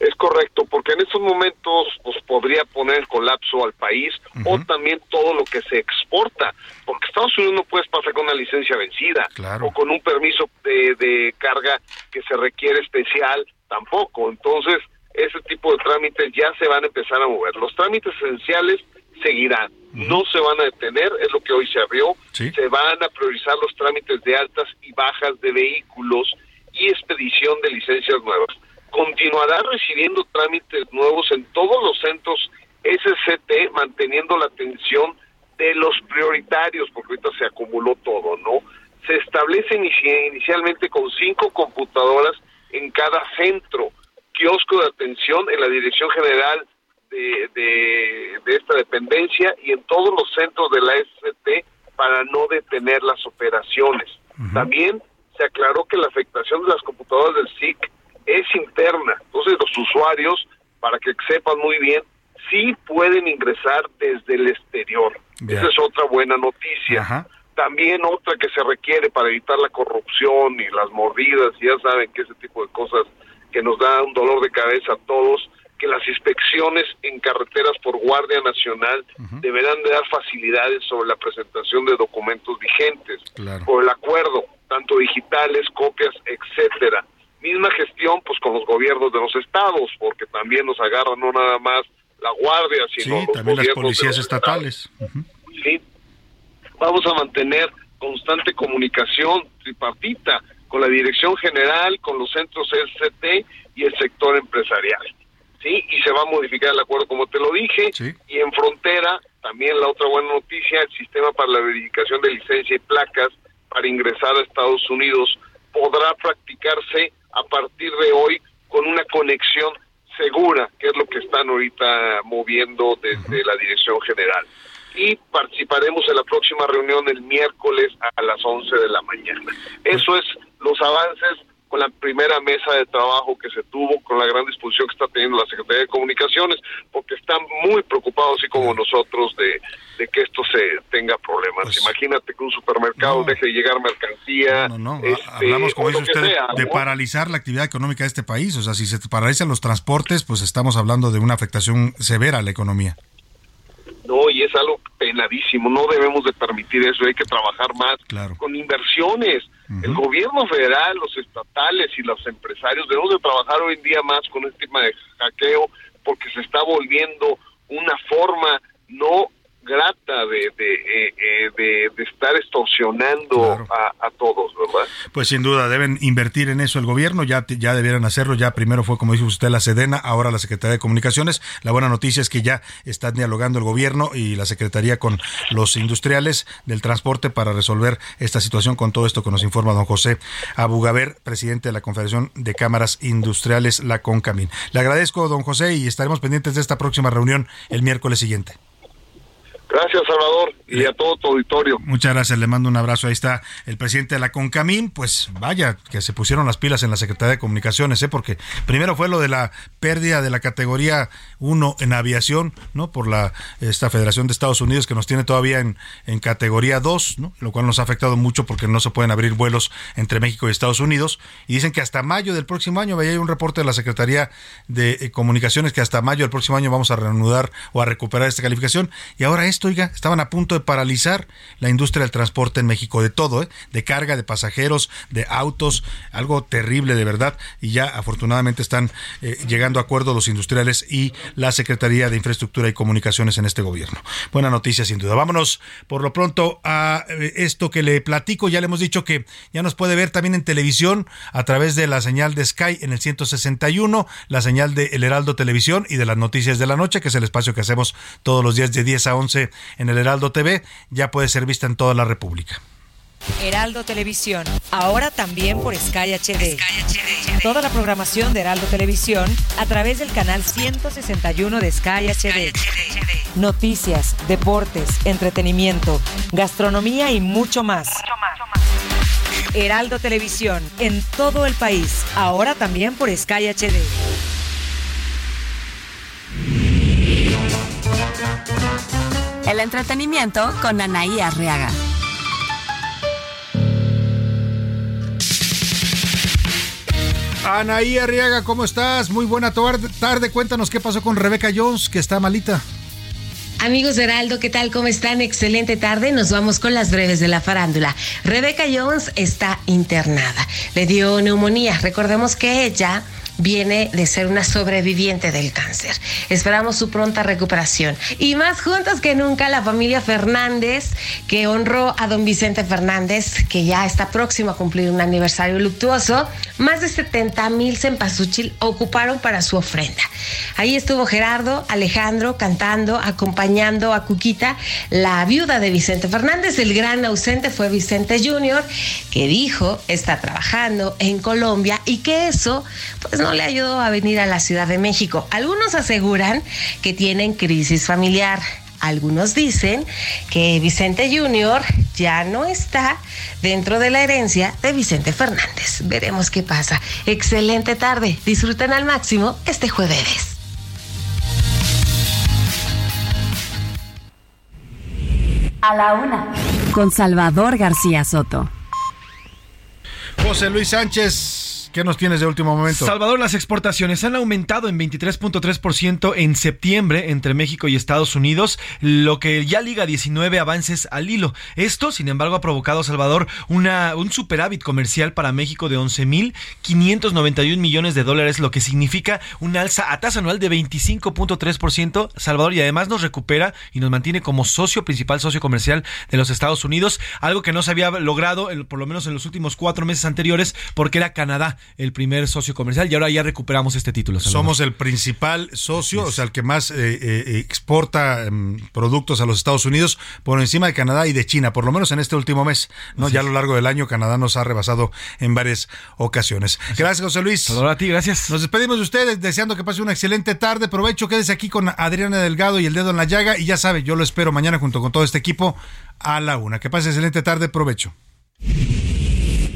Es correcto, porque en estos momentos pues, podría poner el colapso al país o también todo lo que se exporta, porque Estados Unidos no puede pasar con una licencia vencida o con un permiso de, de carga que se requiere especial, tampoco. Entonces, ese tipo de trámites ya se van a empezar a mover. Los trámites esenciales seguirán, no se van a detener, es lo que hoy se abrió, se van a priorizar los trámites de altas y bajas de vehículos y expedición de licencias nuevas continuará recibiendo trámites nuevos en todos los centros SCT, manteniendo la atención de los prioritarios, porque ahorita se acumuló todo, ¿no? Se establece inicialmente con cinco computadoras en cada centro, kiosco de atención en la Dirección General de, de, esta dependencia y en todos los centros de la SCT para no detener las operaciones. También se aclaró que la afectación de las computadoras del SIC es interna. Entonces los usuarios, para que sepan muy bien, sí pueden ingresar desde el exterior. Esa es otra buena noticia. También otra que se requiere para evitar la corrupción y las mordidas, y ya saben que ese tipo de cosas que nos da un dolor de cabeza a todos, que las inspecciones en carreteras por Guardia Nacional deberán de dar facilidades sobre la presentación de documentos vigentes, por el acuerdo, tanto digitales, copias, etcétera misma gestión pues con los gobiernos de los estados, porque también nos agarran no nada más la guardia, sino sí, también las policías estatales. Sí, vamos a mantener constante comunicación tripartita con la dirección general, con los centros SCT y el sector empresarial. Sí, y se va a modificar el acuerdo como te lo dije. Y en frontera, también la otra buena noticia, el sistema para la verificación de licencia y placas para ingresar a Estados Unidos podrá practicarse a partir de hoy con una conexión segura, que es lo que están ahorita moviendo desde la Dirección General. Y participaremos en la próxima reunión el miércoles a las 11 de la mañana. Eso es los avances con la primera mesa de trabajo que se tuvo, con la gran disposición que está teniendo la Secretaría de Comunicaciones, porque están muy preocupados, así como nosotros, de, que esto se tenga problemas. Pues Imagínate que un supermercado deje de llegar mercancía. No, no, no. Este, Hablamos, como dice usted, de paralizar la actividad económica de este país. O sea, si se paralizan los transportes, pues estamos hablando de una afectación severa a la economía. No, y es algo penadísimo. No debemos de permitir eso. Hay que trabajar más con inversiones el gobierno federal, los estatales y los empresarios debemos de trabajar hoy en día más con este tema de hackeo porque se está volviendo una forma no grata de, de, eh, eh, de, estar extorsionando a, todos, ¿verdad? Pues sin duda, deben invertir en eso el gobierno, ya, ya debieran hacerlo, ya primero fue, como dijo usted, la Sedena, ahora la Secretaría de Comunicaciones. La buena noticia es que ya están dialogando el gobierno y la Secretaría con los industriales del transporte para resolver esta situación con todo esto que nos informa don José Abugaber, presidente de la Confederación de Cámaras Industriales, la CONCAMIN. Le agradezco, don José, y estaremos pendientes de esta próxima reunión el miércoles siguiente. Gracias, Salvador, y a todo tu auditorio. Muchas gracias, le mando un abrazo. Ahí está el presidente de la CONCAMIN. Pues vaya, que se pusieron las pilas en la Secretaría de Comunicaciones, ¿eh? porque primero fue lo de la pérdida de la categoría 1 en aviación, ¿no? Por la esta Federación de Estados Unidos que nos tiene todavía en, en categoría 2, ¿no? Lo cual nos ha afectado mucho porque no se pueden abrir vuelos entre México y Estados Unidos. Y dicen que hasta mayo del próximo año, veía un reporte de la Secretaría de eh, Comunicaciones que hasta mayo del próximo año vamos a reanudar o a recuperar esta calificación. Y ahora esto estaban a punto de paralizar la industria del transporte en México, de todo, ¿eh? de carga, de pasajeros, de autos, algo terrible de verdad, y ya afortunadamente están eh, llegando a acuerdos los industriales y la Secretaría de Infraestructura y Comunicaciones en este gobierno. Buena noticia, sin duda. Vámonos por lo pronto a eh, esto que le platico. Ya le hemos dicho que ya nos puede ver también en televisión a través de la señal de Sky en el 161, la señal de El Heraldo Televisión y de las noticias de la noche, que es el espacio que hacemos todos los días de 10 a 11 en el Heraldo TV, ya puede ser vista en toda la República. Heraldo Televisión, ahora también por Sky HD. Toda la programación de Heraldo Televisión a través del canal 161 de Sky HD. noticias, deportes, entretenimiento, gastronomía y mucho más. Heraldo Televisión, en todo el país, ahora también por Sky HD. El entretenimiento con Anaí Arriaga. Anaí Arriaga, ¿cómo estás? Muy buena tarde. Cuéntanos qué pasó con Rebeca Jones, que está malita. Amigos de Heraldo, ¿qué tal? ¿Cómo están? Excelente tarde. Nos vamos con las breves de la farándula. Rebeca Jones está internada. Le dio neumonía. Recordemos que ella viene de ser una sobreviviente del cáncer. Esperamos su pronta recuperación. Y más juntos que nunca, la familia Fernández, que honró a don Vicente Fernández, que ya está próximo a cumplir un aniversario luctuoso, más de 70 mil cempasúchil ocuparon para su ofrenda. Ahí estuvo Gerardo, Alejandro, cantando, acompañando a Cuquita, la viuda de Vicente Fernández. El gran ausente fue Vicente Junior, que dijo está trabajando en Colombia y que eso, pues no le ayudó a venir a la Ciudad de México. Algunos aseguran que tienen crisis familiar. Algunos dicen que Vicente Junior ya no está dentro de la herencia de Vicente Fernández. Veremos qué pasa. Excelente tarde. Disfruten al máximo este jueves. A la una. Con Salvador García Soto. José Luis Sánchez ¿Qué nos tienes de último momento? Salvador, las exportaciones han aumentado en 23.3% en septiembre entre México y Estados Unidos, lo que ya liga 19 avances al hilo. Esto, sin embargo, ha provocado, Salvador, una, un superávit comercial para México de 11.591 millones de dólares, lo que significa un alza a tasa anual de 25.3%, Salvador, y además nos recupera y nos mantiene como socio principal, socio comercial de los Estados Unidos, algo que no se había logrado, por lo menos en los últimos cuatro meses anteriores, porque era Canadá el primer socio comercial y ahora ya recuperamos este título. Somos el principal socio, o sea, el que más eh, eh, exporta em, productos a los Estados Unidos por encima de Canadá y de China, por lo menos en este último mes. no Ya a lo largo del año Canadá nos ha rebasado en varias ocasiones. Gracias, José Luis. Saludos a ti, gracias. Nos despedimos de ustedes deseando que pase una excelente tarde. Provecho, quédese aquí con Adriana Delgado y el dedo en la llaga y ya sabe, yo lo espero mañana junto con todo este equipo a la una. Que pase excelente tarde, provecho.